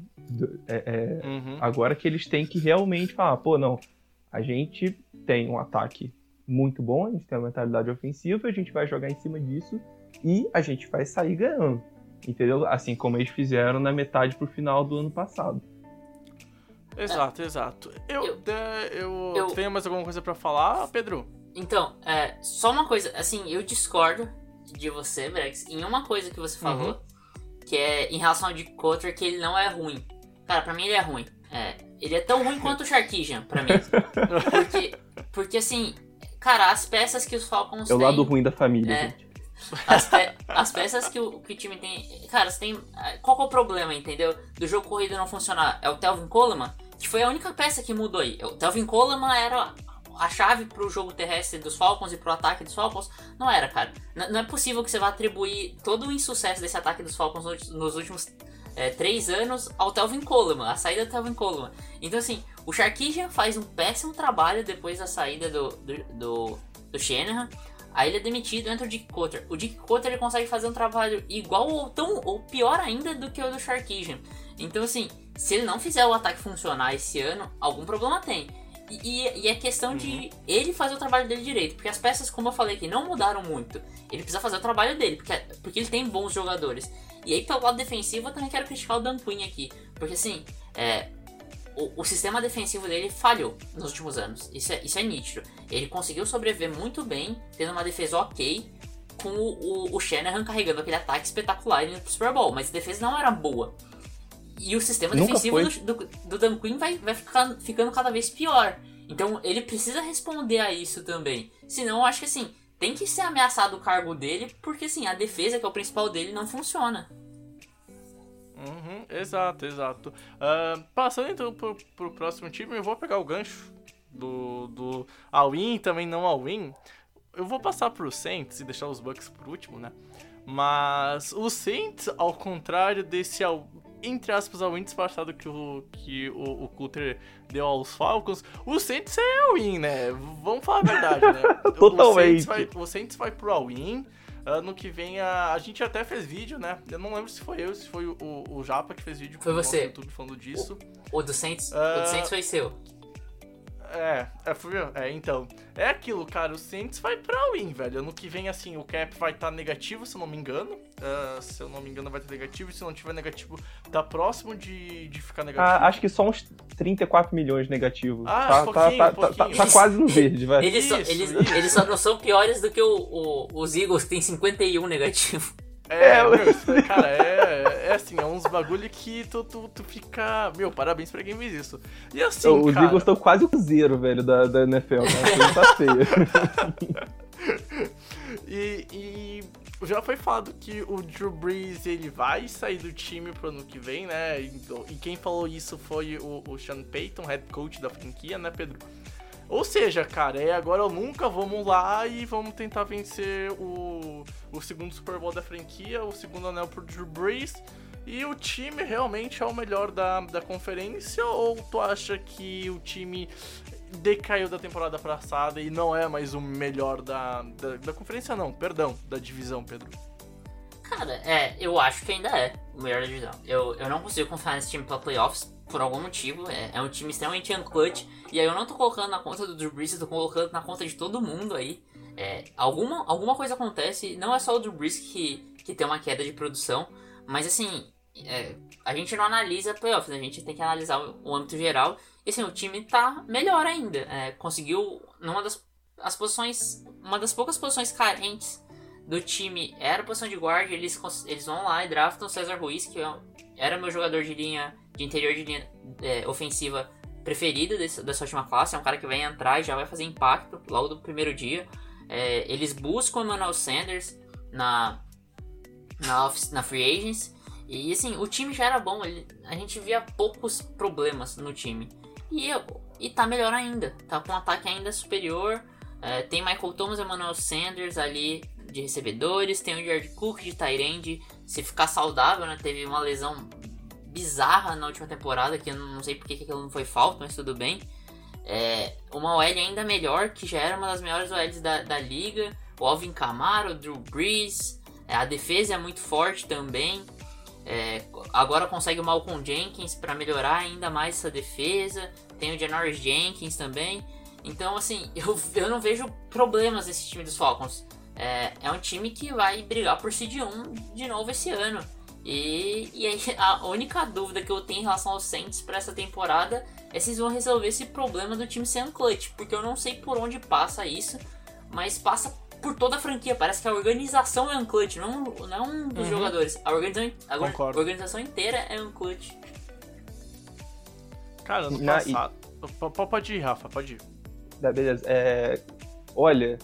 É- é, Uhum. Agora que eles têm que realmente falar, pô, não, a gente tem um ataque muito bom, a gente tem uma mentalidade ofensiva, a gente vai jogar em cima disso e a gente vai sair ganhando. Entendeu? Assim como eles fizeram na metade pro final do ano passado. Exato, exato. Eu, Eu- eu, eu- tenho mais alguma coisa pra falar, Pedro? Então, é, só uma coisa, assim, eu discordo de você, Brex, em uma coisa que você falou, Uhum. que é em relação ao Dick Cotter, que ele não é ruim. Cara, pra mim ele é ruim. É, ele é tão ruim quanto o Sharkijan, pra mim. (laughs) Porque, porque assim, cara, as peças que os Falcons É o têm... lado ruim da família, É. gente. As, pe- as peças que o, que o time tem. Cara, você tem. Qual que é o problema, entendeu? Do jogo corrido não funcionar? É o Telvin Coleman, que foi a única peça que mudou aí. O Telvin Coleman era a chave pro jogo terrestre dos Falcons e pro ataque dos Falcons. Não era, cara. N- não é possível que você vá atribuir todo o insucesso desse ataque dos Falcons no- nos últimos é, três anos ao Telvin Coleman, a saída do Telvin Coleman. Então, assim, o Sharkijan faz um péssimo trabalho depois da saída do, do, do, do Shanahan. Aí ele é demitido, entra o Dick Cotter. O Dick Cotter ele consegue fazer um trabalho igual ou tão ou pior ainda do que o do Sharkijan. Então assim, se ele não fizer o ataque funcionar esse ano, algum problema tem. E, e- e é questão de ele fazer o trabalho dele direito, porque as peças, como eu falei aqui, não mudaram muito. Ele precisa fazer o trabalho dele, porque, porque ele tem bons jogadores. E aí, pelo lado defensivo, eu também quero criticar o Dan Quinn aqui, porque assim, é, o, o sistema defensivo dele falhou nos últimos anos. Isso é, isso é nítido. Ele conseguiu sobreviver muito bem, tendo uma defesa ok, com o, o, o Shanahan carregando aquele ataque espetacular indo pro Super Bowl. Mas a defesa não era boa. E o sistema Nunca defensivo do, do, do Dan Quinn vai, vai ficar, ficando cada vez pior. Então ele precisa responder a isso também. Senão eu acho que assim, tem que ser ameaçado o cargo dele, porque assim, a defesa, que é o principal dele, não funciona. Uhum, exato, exato. Ah, passando então pro, pro próximo time, eu vou pegar o gancho do, do all-in também não all-in. Eu vou passar pro Saints e deixar os Bucks por último, né? Mas o Saints, ao contrário desse, all- entre aspas, all-in disfarçado que o, que o, o Coulter deu aos Falcons, o Saints é all-in, né? Vamos falar a verdade, né? (laughs) O Totalmente. Saints vai, o Saints vai pro all-in. Ano que vem a, a gente até fez vídeo, né? Eu não lembro se foi eu, se foi o, o, o Japa que fez vídeo Foi no você. YouTube falando disso. O do Saints, o Ah. do Saints foi seu. É, é. É, então. É aquilo, cara. O Saints vai pra win, velho. Ano que vem, assim, o cap vai estar negativo, se eu não me engano. Ah, se eu não me engano, vai ter negativo. E se não tiver negativo, tá próximo de, de ficar negativo. Ah, acho que só uns 34 milhões negativos. Ah, tá, pouquinho, tá, tá, tá, pouquinho. tá quase no verde, vai. Eles, só, Isso, eles, isso. eles só não são piores do que o, o- os Eagles, que tem 51 negativo. É, É, meu, isso, cara, é, (laughs) é assim, é uns bagulho que tu, tu, tu fica. Meu, parabéns pra quem fez isso. E assim, Os cara, Eagles estão quase o zero, velho, da, da NFL. Né? Tá feia. (laughs) E, e já foi falado que o Drew Brees ele vai sair do time pro ano que vem, né? E, e quem falou isso foi o, o Sean Payton, head coach da franquia, né, Pedro? Ou seja, cara, é agora ou nunca, vamos lá e vamos tentar vencer o, o segundo Super Bowl da franquia, o segundo anel pro Drew Brees. E o time realmente é o melhor da, da conferência? Ou tu acha que o time decaiu da temporada passada e não é mais o melhor da, da, da conferência? Não, perdão, da divisão, Pedro. Cara, é, eu acho que ainda é o melhor da divisão. Eu, eu não consigo confiar nesse time pra playoffs por algum motivo. É, é um time extremamente unclutch. E aí eu não tô colocando na conta do Drew Brees, eu tô colocando na conta de todo mundo aí. É, alguma, alguma coisa acontece, não é só o Drew Brees que, que tem uma queda de produção, mas assim, é, a gente não analisa playoffs, a gente tem que analisar o, o âmbito geral. E assim, o time tá melhor ainda. É, conseguiu, numa das as posições, uma das poucas posições carentes do time era a posição de guarda. Eles, eles vão lá e draftam César Ruiz, que é era meu jogador de linha, de interior de linha é, ofensiva preferido desse, dessa última classe. É um cara que vai entrar e já vai fazer impacto logo do primeiro dia. É, eles buscam o Emmanuel Sanders na, na, office, na Free Agents. E assim, o time já era bom, ele, a gente via poucos problemas no time. E, e tá melhor ainda, tá com um ataque ainda superior. É, tem Michael Thomas e Emmanuel Sanders ali de recebedores, tem o Jared Cook de Tyrande. Se ficar saudável, né? Teve uma lesão bizarra na última temporada, que eu não sei porque que aquilo não foi falta, mas tudo bem. É, uma OL ainda melhor, que já era uma das melhores OLs da, da liga. O Alvin Kamara, o Drew Brees. É, a defesa é muito forte também. É, agora consegue o Malcolm Jenkins para melhorar ainda mais essa defesa. Tem o Janoris Jenkins também. Então, assim, (laughs) eu, eu não vejo problemas nesse time dos Falcons. É, é um time que vai brigar por Seed 1 de novo esse ano. E, e aí, (laughs) a única dúvida que eu tenho em relação aos Saints para essa temporada é se eles vão resolver esse problema do time sem clutch. Porque eu não sei por onde passa isso, mas passa por toda a franquia. Parece que a organização é unclutch, não, não é um dos uhum. jogadores. A organização, a organização inteira é unclutch. Cara, no passado. Pode ir, Rafa, pode ir. Tá, beleza. É... Olha,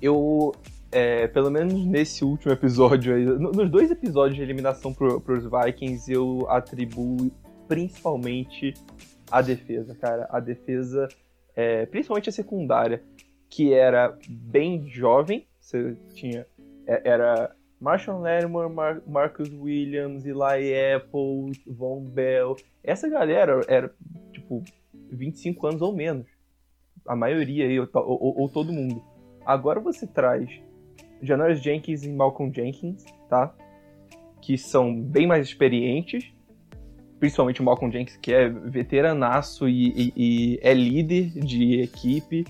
eu. É, pelo menos nesse último episódio aí, nos dois episódios de eliminação pro, pros Vikings, eu atribuo principalmente a defesa, cara. A defesa, é, principalmente a secundária que era bem jovem. Você tinha. É, era Marshall Lattimore, Mar Marcus Williams, Eli Apple, Von Bell. Essa galera era, tipo, 25 anos ou menos. A maioria aí, ou, ou, ou todo mundo. Agora você traz Janoris Jenkins e Malcolm Jenkins, tá? Que são bem mais experientes. Principalmente o Malcolm Jenkins, que é veteranaço e, e, e é líder de equipe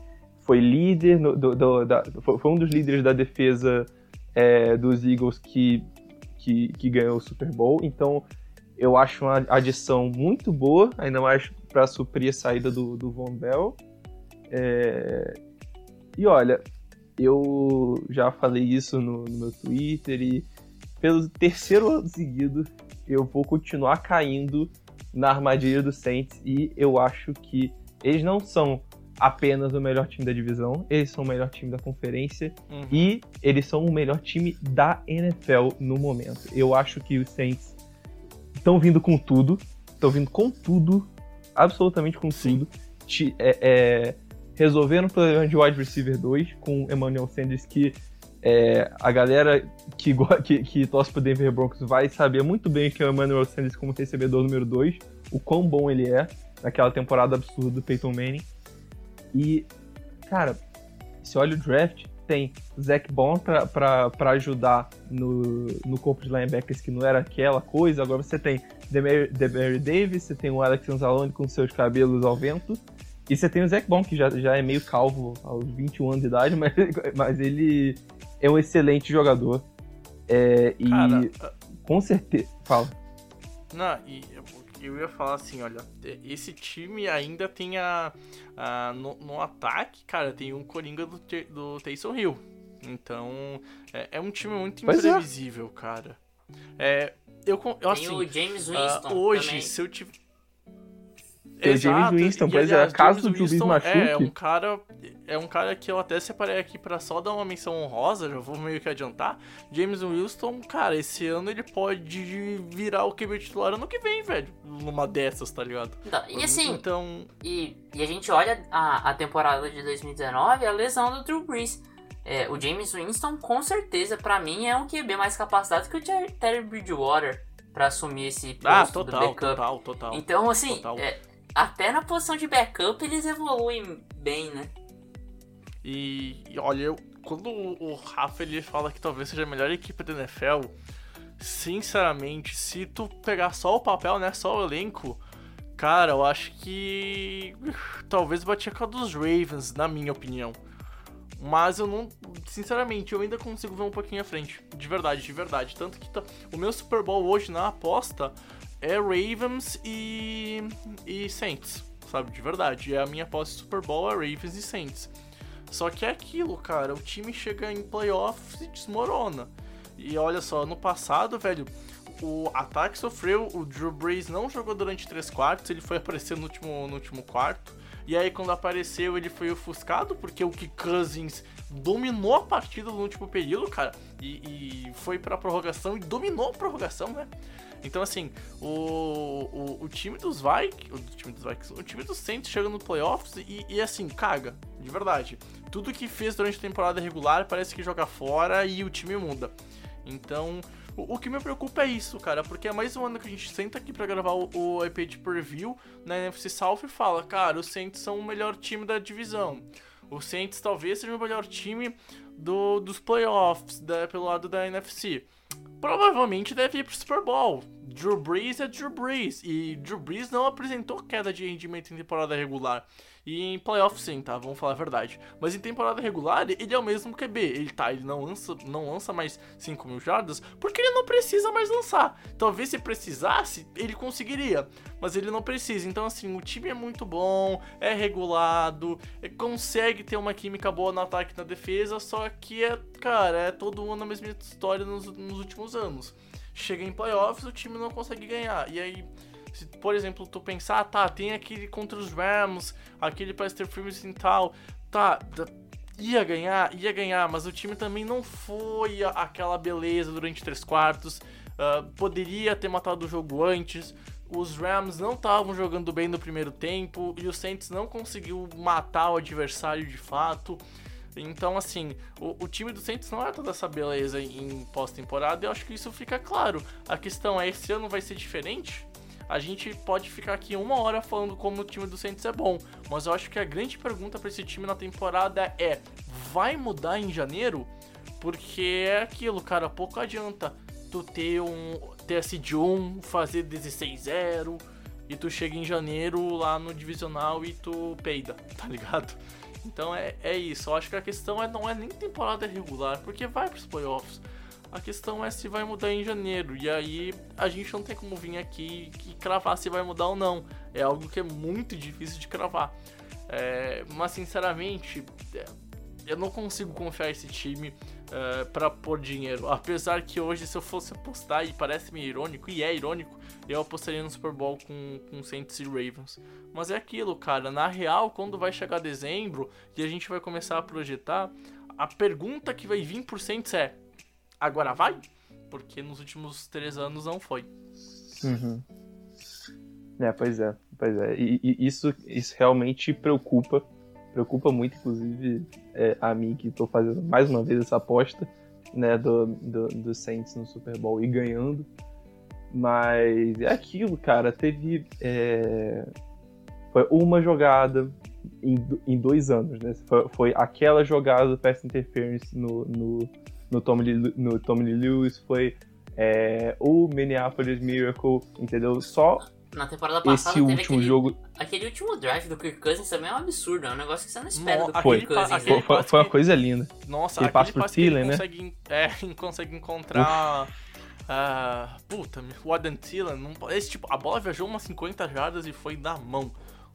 foi líder, no, do, do, da, foi um dos líderes da defesa é, dos Eagles que, que, que, ganhou o Super Bowl. Então, eu acho uma adição muito boa, ainda mais para suprir a saída do, do Von Bell. É, e olha, eu já falei isso no, no meu Twitter e pelo terceiro ano seguido eu vou continuar caindo na armadilha do Saints e eu acho que eles não são apenas o melhor time da divisão, eles são o melhor time da conferência uhum. e eles são o melhor time da NFL no momento. Eu acho que os Saints estão vindo com tudo, estão vindo com tudo, absolutamente com Sim. tudo. É, é, resolveram o problema de wide receiver 2 com Emmanuel Sanders, que é, a galera que, (laughs) que, que torce pro Denver Broncos vai saber muito bem que é o Emmanuel Sanders como recebedor número 2, o quão bom ele é naquela temporada absurda do Peyton Manning. E, cara, se olha o draft, tem Zac Bond para ajudar no, no corpo de linebackers que não era aquela coisa. Agora você tem Demary Davis, você tem o Alex Anzalone com seus cabelos ao vento. E você tem o Zac Bond, que já, já é meio calvo aos 21 anos de idade, (laughs) mas, mas ele é um excelente jogador. É, e Cara, com certeza. Fala. Não, e eu ia falar assim, olha, esse time ainda tem a, a no, no, ataque, cara, tem um coringa do, do Taysom Hill. Então, é, é um time muito pois é. imprevisível, é. cara. É, eu, eu assim, tem o James Winston uh, hoje, também. se eu tiver tem James Winston, pois é, caso do Juiz machuque. É, um cara, é um cara que eu até separei aqui para só dar uma menção honrosa, já vou meio que adiantar. James Winston, cara, esse ano ele pode virar o QB titular ano que vem, velho. Numa dessas, tá ligado? Então, e assim, então... E, e a gente olha a, a temporada de 2019, a lesão do Drew Brees. É, o James Winston, com certeza, para mim, é um QB mais capacitado que o Terry Bridgewater para assumir esse posto ah, total, do backup. Total, total. Então, assim, total. É, até na posição de backup eles evoluem bem, né? E, e olha, eu, quando o Rafa ele fala que talvez seja a melhor equipe da NFL, sinceramente, se tu pegar só o papel, né, só o elenco, cara, eu acho que (sighs) talvez batia com a dos Ravens, na minha opinião. Mas eu não. Sinceramente, eu ainda consigo ver um pouquinho à frente. De verdade, de verdade. Tanto que tá, o meu Super Bowl hoje na aposta é Ravens e. e Saints. Sabe? De verdade. É a minha aposta Super Bowl é Ravens e Saints. Só que é aquilo, cara. O time chega em playoffs e desmorona. E olha só, no passado, velho, o ataque sofreu, o Drew Brees não jogou durante três quartos, ele foi aparecer no último, no último quarto. E aí, quando apareceu, ele foi ofuscado, porque o que Cousins dominou a partida no último período, cara. E, e foi pra prorrogação e dominou a prorrogação, né? Então, assim, o, o, o time dos Vikings. O time dos Vikings. O time dos Saints chega no playoffs e, e, assim, caga. De verdade. Tudo que fez durante a temporada regular parece que joga fora e o time muda. Então, o, o, que me preocupa é isso, cara, porque é mais um ano que a gente senta aqui para gravar o, o EP de preview na NFC South e fala, cara, os Saints são o melhor time da divisão. Os Saints talvez seja o melhor time do, dos playoffs da, pelo lado da NFC. Provavelmente deve ir pro Super Bowl. Drew Brees é Drew Brees. E Drew Brees não apresentou queda de rendimento em temporada regular. E em playoff sim, tá? Vamos falar a verdade. Mas em temporada regular, ele é o mesmo QB. Ele tá, ele não lança, não lança mais 5 mil jardas porque ele não precisa mais lançar. Talvez se precisasse, ele conseguiria. Mas ele não precisa. Então, assim, o time é muito bom, é regulado, é, consegue ter uma química boa no ataque e na defesa. Só que é, cara, é todo ano a mesma história nos, nos últimos anos. Chega em playoffs, o time não consegue ganhar. E aí se, por exemplo, tu pensar, ah, tá, tem aquele contra os Rams, aquele ter filmes e tal, tá, ia ganhar, ia ganhar, mas o time também não foi aquela beleza durante três quartos, uh, poderia ter matado o jogo antes, os Rams não estavam jogando bem no primeiro tempo e o Saints não conseguiu matar o adversário de fato. Então, assim, o, o time do Saints não é toda essa beleza em, em pós-temporada eu acho que isso fica claro. A questão é: esse ano vai ser diferente? a gente pode ficar aqui uma hora falando como o time do Saints é bom, mas eu acho que a grande pergunta para esse time na temporada é: vai mudar em janeiro? Porque é aquilo, cara, pouco adianta tu ter um TS 1, fazer 16-0 e tu chega em janeiro lá no divisional e tu peida, (laughs) tá ligado? Então é, é isso. Eu acho que a questão é, não é nem temporada regular, porque vai pros playoffs. A questão é se vai mudar em janeiro. E aí a gente não tem como vir aqui e cravar se vai mudar ou não. É algo que é muito difícil de cravar. É, mas sinceramente, é, eu não consigo confiar esse time uh, para pôr dinheiro. Apesar que hoje, se eu fosse apostar, e parece meio irônico, e é irônico, eu apostaria no Super Bowl com, com Saints e Ravens. Mas é aquilo, cara. Na real, quando vai chegar dezembro e a gente vai começar a projetar, a pergunta que vai vir por Saints é: agora vai? Porque nos últimos três anos não foi. Uhum. É, pois é, pois é. E, e, isso, isso realmente preocupa, preocupa muito, inclusive, é, a mim que estou fazendo mais uma vez essa aposta, né, do, do, do Saints no Super Bowl e ganhando. Mas é aquilo, cara, teve é, foi uma jogada em, em dois anos, né? Foi, foi aquela jogada do pass interference no, no no Tommy, no Tommy Lewis, foi é, o Minneapolis Miracle, entendeu? Só na temporada passada esse último aquele, jogo. Aquele último drive do Kirk Cousins também é um absurdo, é um negócio que você não espera no, do foi, Kirk Cousins. Foi, foi, foi, uma coisa linda. Nossa, ele aquele passa por Thielen, né? Consegue, (laughs) é, consegue encontrar. Uh, puta, o Adam Thielen. Não, esse, tipo, a bola viajou umas 50 jardas e foi na mão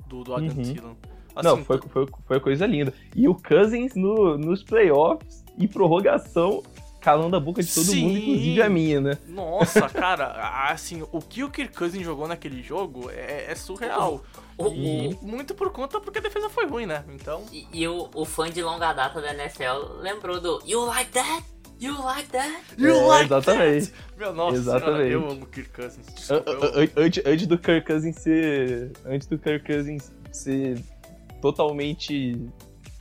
do, do Adam uhum. Thielen. Assim, não, foi, foi, foi coisa linda. E o Cousins no, nos playoffs e prorrogação calando a boca de todo Sim. mundo, inclusive a minha, né? Nossa, (laughs) cara, assim, o que o Kirk Cousins jogou naquele jogo é, é surreal. O, e muito por conta porque a defesa foi ruim, né? Então. E, e o, o, fã de longa data da NFL lembrou do You like that? You like that? You é, like exatamente. That? Meu nossa, exatamente. Cara, eu amo o Kirk Cousins. Desculpa, eu... Antes, antes do Kirk Cousins ser. Antes do Kirk Cousins ser totalmente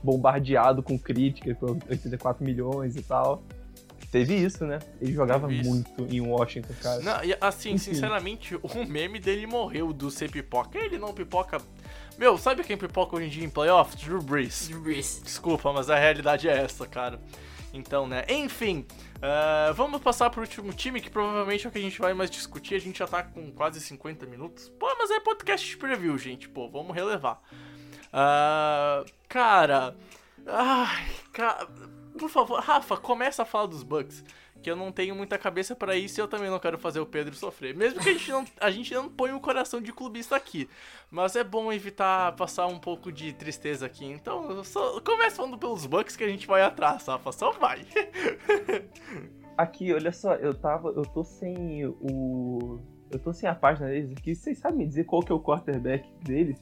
bombardeado com críticas, com 84 milhões e tal. Teve isso, né? Ele jogava muito em Washington, cara. Não, e assim, Enfim. sinceramente, (laughs) o meme dele morreu do ser pipoca. Ele não pipoca. Meu, sabe quem pipoca hoje em dia em playoffs? Drew Brees. Drew Brees. Desculpa, mas a realidade é essa, cara. Então, né? Enfim, uh, vamos passar pro último time, que provavelmente é o que a gente vai mais discutir. A gente já tá com quase 50 minutos. Pô, mas é podcast de preview, gente. Pô, vamos relevar. Uh, cara, Ai, cara. Por favor, Rafa, começa a falar dos Bucks. Que eu não tenho muita cabeça pra isso e eu também não quero fazer o Pedro sofrer. Mesmo que a gente não, a gente não põe o coração de clubista aqui. Mas é bom evitar passar um pouco de tristeza aqui. Então, só, começa falando pelos Bucks que a gente vai atrás, Rafa. Só vai. (laughs) Aqui, olha só, eu tava. Eu tô sem o. Eu tô sem a página deles aqui. Vocês sabem me dizer qual que é o quarterback deles?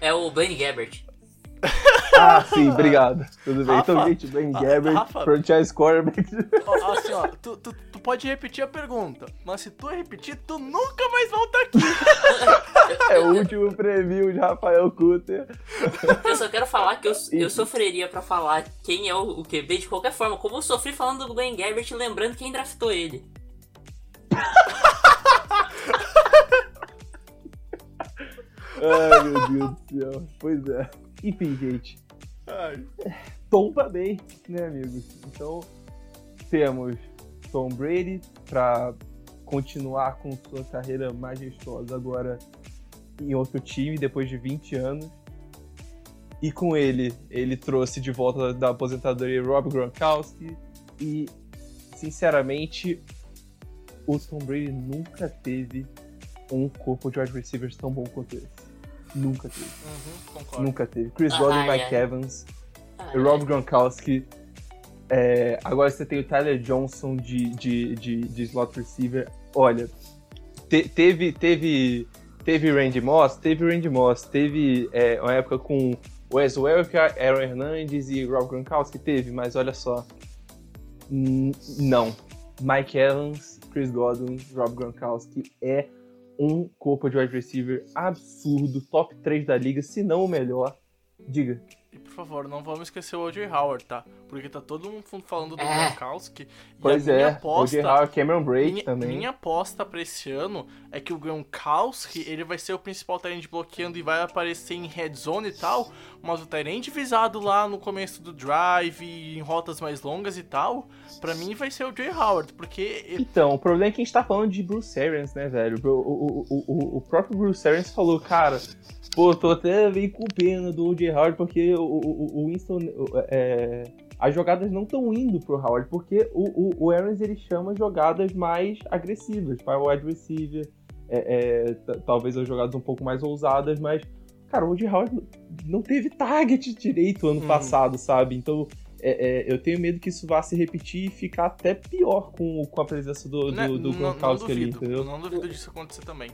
É o Blaine Gabbert. (laughs) Ah, sim, obrigado. Tudo bem. Rafa, então, gente, Ben Gabbert, Rafa. franchise quarterback. Ó, assim, ó, tu, tu, tu pode repetir a pergunta, mas se tu repetir, tu nunca mais volta aqui. (laughs) É o último preview de Rafael Cutter. Eu só quero falar que eu, eu sofreria pra falar quem é o, o QB de qualquer forma. Como eu sofri falando do Blaine Gabbert, lembrando quem draftou ele. (laughs) Ai, meu Deus do céu. Pois é. Enfim, gente. Ai. Tomba bem, né, amigos? Então, temos Tom Brady para continuar com sua carreira majestosa agora em outro time depois de 20 anos. E com ele, ele trouxe de volta da aposentadoria Rob Gronkowski e, sinceramente, o Tom Brady nunca teve um corpo de wide receivers tão bom quanto esse. Nunca teve. Uhum, concordo. Nunca teve. Chris Ah, Godwin, ai, Mike. Evans, Ah, Rob Gronkowski. É, agora você tem o Tyler Johnson de, de, de, de slot receiver. Olha, te- teve, teve, teve Randy Moss, teve Randy Moss, teve é, uma época com Wes Welker, Aaron Hernandez e Rob Gronkowski, teve, mas olha só. Não. Mike Evans, Chris Godwin, Rob Gronkowski é um corpo de wide receiver absurdo, top 3 da liga, se não o melhor. Diga. Por favor, não vamos esquecer o O.J. Howard, tá? Porque tá todo mundo falando do É. Gronkowski. E Pois a minha é, aposta, o Howard, Cameron Brake minha, também. minha aposta pra esse ano é que o Gronkowski, ele vai ser o principal talento bloqueando e vai aparecer em red zone e tal, mas o talento visado lá no começo do drive, em rotas mais longas e tal, pra mim vai ser o Jay Howard, porque Então, o problema é que a gente tá falando de Bruce Arians, né, velho? O, o, o, o, próprio Bruce Arians falou, cara, pô, tô até meio com pena do O.J. Howard porque o, o, o Winston. É, as jogadas não estão indo pro Howard, porque o, o, o ele chama jogadas mais agressivas, para o wide receiver, é, é, talvez as jogadas um pouco mais ousadas, mas, cara, o O.J. Howard não teve target direito ano Uhum. passado, sabe? Então. é, é, eu tenho medo que isso vá se repetir e ficar até pior com, com a presença do, do, né, do Gronkowski ali, entendeu? não duvido disso acontecer também.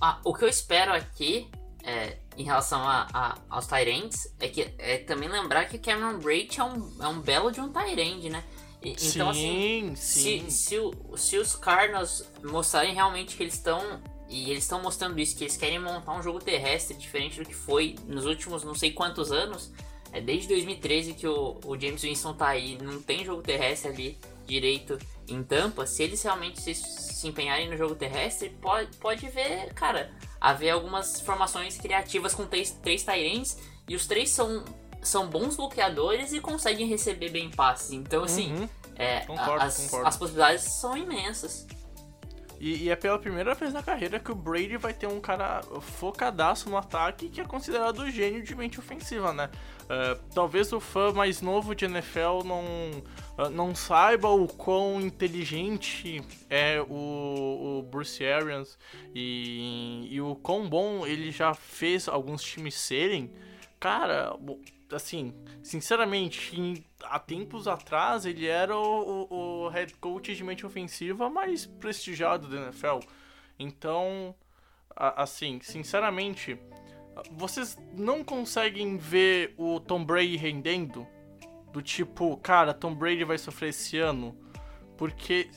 Ah, o que eu espero aqui, é, em relação a, a- aos Tyrants, é que é também lembrar que o Cameron Braid é um, é um belo de um Tyrande, né? E- então, assim, sim, sim. se, se, o- se os Cardinals mostrarem realmente que eles estão. E eles estão mostrando isso, que eles querem montar um jogo terrestre diferente do que foi nos últimos não sei quantos anos. É desde 2013 que o, o James Winston tá aí, não tem jogo terrestre ali direito em Tampa. Se eles realmente se, se empenharem no jogo terrestre, pode, pode ver, cara, haver algumas formações criativas com três, três Tyrants e os três são, são bons bloqueadores e conseguem receber bem passes. Então, assim, Uhum. é, Concordo, as, concordo. as possibilidades são imensas. E, e é pela primeira vez na carreira que o Brady vai ter um cara focadaço no ataque que é considerado gênio de mente ofensiva, né? É, talvez o fã mais novo de NFL não, ah, não saiba o quão inteligente é o, o Bruce Arians e, e o quão bom ele já fez alguns times serem. Cara, assim, sinceramente, há tempos atrás ele era o, o, o head coach de mente ofensiva mais prestigiado da NFL. Então, a- assim, sinceramente, vocês não conseguem ver o Tom Brady rendendo? Do tipo, cara, Tom Brady vai sofrer esse ano? Porque,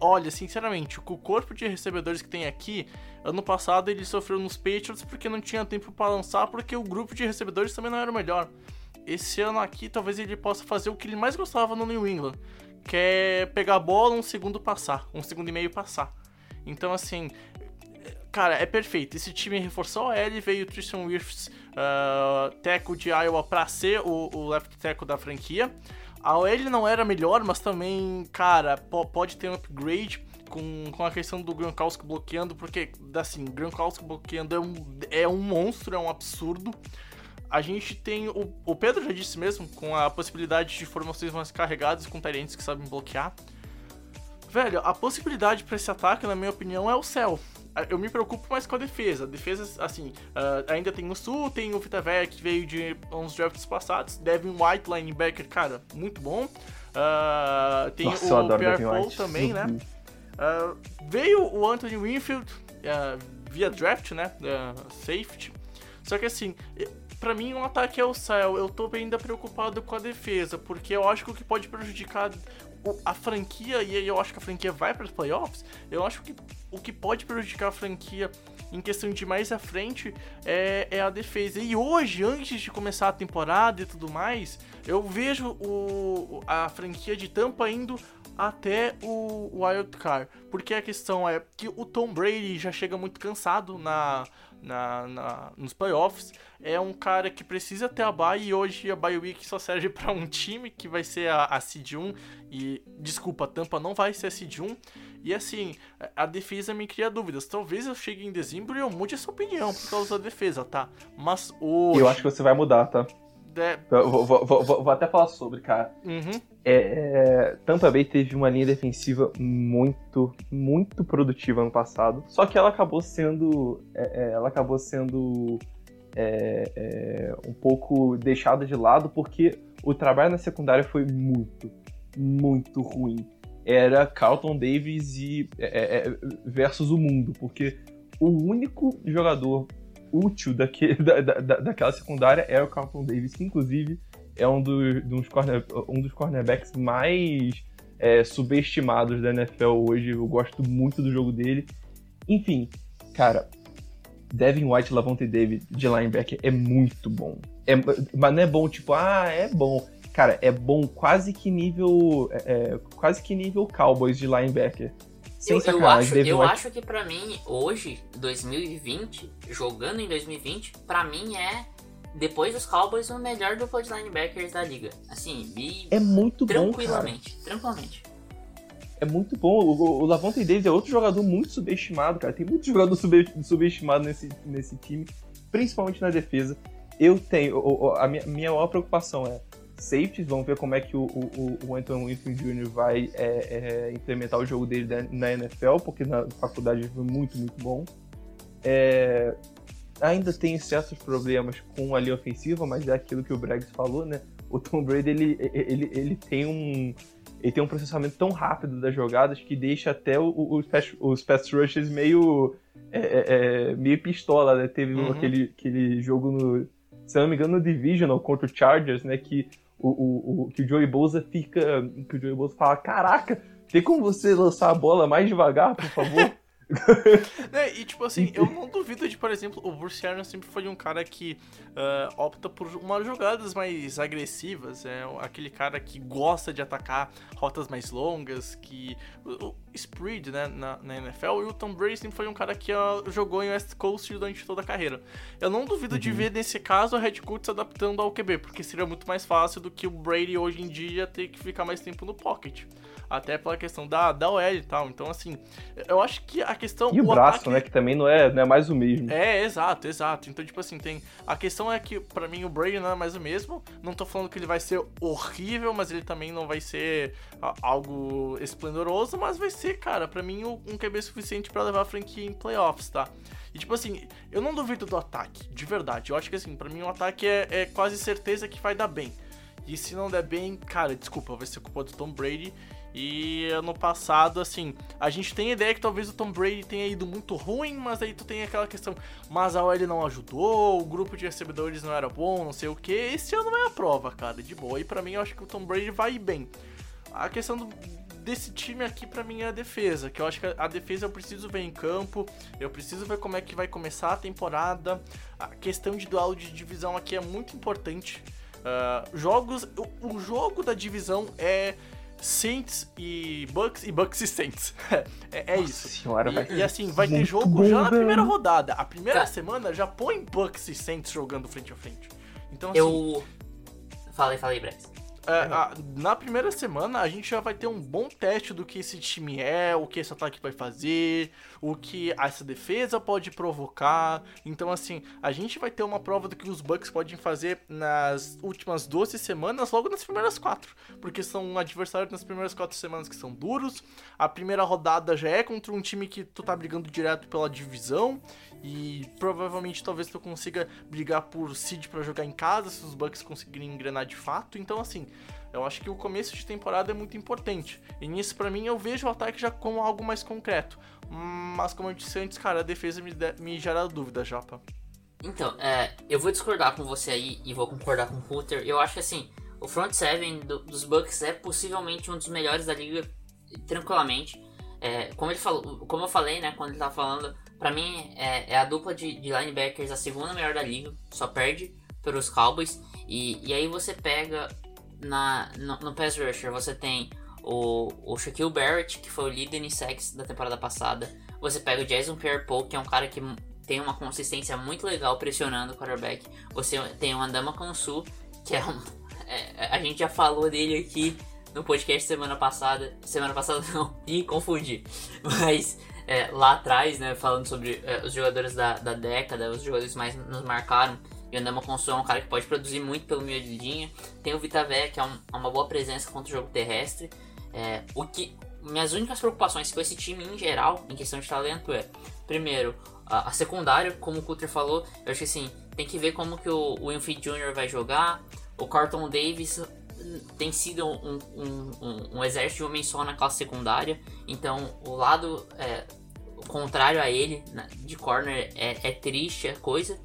olha, sinceramente, com o corpo de recebedores que tem aqui, ano passado ele sofreu nos Patriots porque não tinha tempo para lançar, porque o grupo de recebedores também não era o melhor. Esse ano aqui, talvez ele possa fazer o que ele mais gostava no New England, que é pegar a bola, um segundo passar, um segundo e meio passar. Então, assim, cara, é perfeito. Esse time reforçou a L, veio o Tristan Wirfs, uh, tackle de Iowa, pra ser o, o left tackle da franquia. A OL não era melhor, mas também, cara, po- pode ter um upgrade com, com a questão do Gronkowski bloqueando, porque, assim, Gronkowski bloqueando é um, é um monstro, é um absurdo. a gente tem. O, o Pedro já disse mesmo, com a possibilidade de formações mais carregadas com talentes que sabem bloquear. Velho, a possibilidade pra esse ataque, na minha opinião, é o céu. Eu me preocupo mais com a defesa. A defesa, assim, uh, ainda tem o Sul, tem o Vitaver que veio de uns drafts passados. Devin White, linebacker, cara, muito bom. Uh, tem Nossa, o Pierre Paul também, né? Uh, veio o Anthony Winfield via draft, né? Safety. Só que assim, pra mim um ataque é o céu. Eu tô ainda preocupado com a defesa, porque eu acho que o que pode prejudicar a franquia, e eu acho que a franquia vai para os playoffs, eu acho que o que pode prejudicar a franquia em questão de mais à frente é, é a defesa. E hoje, antes de começar a temporada e tudo mais, eu vejo o, a franquia de Tampa indo até o Wild Card. Porque a questão é que o Tom Brady já chega muito cansado na, na, na- nos playoffs. É um cara que precisa ter a bye e hoje a bye week só serve (laughs) para um time que vai ser a, a Seed 1. E desculpa, a Tampa não vai ser a Seed 1. E assim, a defesa me cria dúvidas. Talvez eu chegue em dezembro e eu mude essa opinião por causa da defesa, tá? Mas hoje. Eu acho que você vai mudar, tá? É- Eu vou, vou- vou- vou- até falar sobre, cara. Uhum. É, Tampa Bay teve uma linha defensiva muito, muito produtiva ano passado. Só que ela acabou sendo, é, é, ela acabou sendo é, é, um pouco deixada de lado porque o trabalho na secundária foi muito, muito ruim. Era Carlton Davis e é, é, versus o mundo, porque o único jogador útil daque, (laughs) da, da- da- daquela secundária era o Carlton Davis, que inclusive é um dos, dos corner- um dos cornerbacks mais é, subestimados da NFL hoje. Eu gosto muito do jogo dele. Enfim, cara, Devin White e Lavonte David de linebacker é muito bom. É, mas não é bom tipo, ah, é bom. Cara, é bom quase que nível. é, é, quase que nível Cowboys de linebacker. Sem Eu, eu acho, eu acho que pra mim, hoje, 2020, jogando em 2020, pra mim é, depois dos Cowboys, o melhor dupla de linebackers da liga. Assim, e é muito bom, cara. tranquilamente, tranquilamente. É muito bom. O, o Lavonte Davis é outro jogador muito subestimado, cara. Tem muito jogador sube- subestimado nesse, nesse time, principalmente na defesa. Eu tenho. A minha, minha maior preocupação é safeties. Vamos ver como é que o, o, o Anthony Winfield Jr. vai é, é, implementar o jogo dele na NFL, porque na faculdade ele foi muito, muito bom. É, ainda tem certos problemas com a linha ofensiva, mas é aquilo que o Braggs falou, né? O Tom Brady, ele, ele, ele tem um ele tem um processamento tão rápido das jogadas que deixa até o- o- os, pass, os pass rushers meio é, é, é, meio pistola, né? Teve Uhum. aquele, aquele jogo no, se não me engano, no Divisional contra o Chargers, né? Que o, o, o- que o Joey Bosa fica, que o Joey Bosa fala, caraca, tem como você lançar a bola mais devagar, por favor? (laughs) (laughs) Né, E tipo assim, eu não duvido de, por exemplo, o Bruce Arians sempre foi um cara que ah, opta por umas jogadas mais agressivas, é aquele cara que gosta de atacar rotas mais longas, que o, o spread, né, na, na NFL, e o Tom Brady sempre foi um cara que ah, jogou em West Coast durante toda a carreira. Eu não duvido de ver nesse caso a Red Coach se adaptando ao QB, porque seria muito mais fácil do que o Brady hoje em dia ter que ficar mais tempo no pocket. Até pela questão da, da OL e tal. Então, assim, eu acho que a questão. E o, braço, ataque- né? Que também não é, não é mais o mesmo. é, exato, exato. Então, tipo assim, tem. A questão é que, pra mim, o Brady não é mais o mesmo. Não tô falando que ele vai ser horrível, mas ele também não vai ser algo esplendoroso, mas vai ser, cara, pra mim, um QB suficiente pra levar a franquia em playoffs, tá? E, tipo assim, eu não duvido do ataque, de verdade. Eu acho que, assim, pra mim, o ataque é, é quase certeza que vai dar bem. E se não der bem, cara, desculpa, vai ser culpa do Tom Brady. E ano passado, assim, a gente tem a ideia que talvez o Tom Brady tenha ido muito ruim, mas aí tu tem aquela questão, mas a OL não ajudou, o grupo de recebedores não era bom, não sei o que. Esse ano é a prova, cara, de boa. E pra mim eu acho que o Tom Brady vai bem. A questão do- desse time aqui pra mim é a defesa, que eu acho que a defesa eu preciso ver em campo, eu preciso ver como é que vai começar a temporada. A questão de duelo de divisão aqui é muito importante. Ah, jogos, o, o jogo da divisão é Saints e Bucks e Bucks e Saints. (laughs) é, é isso. Senhora, E, e assim, vai ter jogo bom, já na primeira rodada. A primeira Tá. semana já põe Bucks e Saints jogando frente a frente. Então, assim, Eu. Falei, falei, Brex. É, a- na primeira semana a gente já vai ter um bom teste do que esse time é, o que esse ataque vai fazer, o que essa defesa pode provocar. Então, assim, a gente vai ter uma prova do que os Bucks podem fazer nas últimas 12 semanas, logo nas primeiras quatro. Porque são adversários nas primeiras quatro semanas que são duros. A primeira rodada já é contra um time que tu tá brigando direto pela divisão. E provavelmente talvez tu consiga brigar por seed pra jogar em casa, se os Bucks conseguirem engrenar de fato. Então, assim, eu acho que o começo de temporada é muito importante. E nisso, pra mim, eu vejo o ataque já como algo mais concreto. Mas, como eu disse antes, cara, a defesa me, de- me gera dúvida, Japa. Então, é, eu vou discordar com você aí e vou concordar com o Puter. Eu acho que assim, o front seven do- dos Bucks é possivelmente um dos melhores da liga, tranquilamente. É, como ele falou, como eu falei, né, quando ele tava falando, pra mim é, é a dupla de, de linebackers a segunda melhor da liga, só perde pelos Cowboys. E, e aí você pega na, no, no pass rusher, você tem o, o Shaquille Barrett, que foi o líder em sacks da temporada passada. Você pega o Jason Pierre-Paul, que é um cara que tem uma consistência muito legal pressionando o quarterback. Você tem o Andama Konsu, que é um. (laughs) é, a gente já falou dele aqui no podcast semana passada. Semana passada (laughs) não, e confundi. Mas é, lá atrás, né, falando sobre é, os jogadores da, da década, os jogadores que mais nos marcaram. E o Andama Konsu é um cara que pode produzir muito pelo meio de linha. Tem o Vitavé, que é um- é uma boa presença contra o jogo terrestre. É, o que minhas únicas preocupações com esse time em geral, em questão de talento, é primeiro a, a secundária, como o Cutter falou, eu acho que assim tem que ver como que o, o Winfield Jr. vai jogar. O Carlton Davis tem sido um, um, um, um exército de homem só na classe secundária, então o lado é, contrário a ele de corner é, é triste a coisa.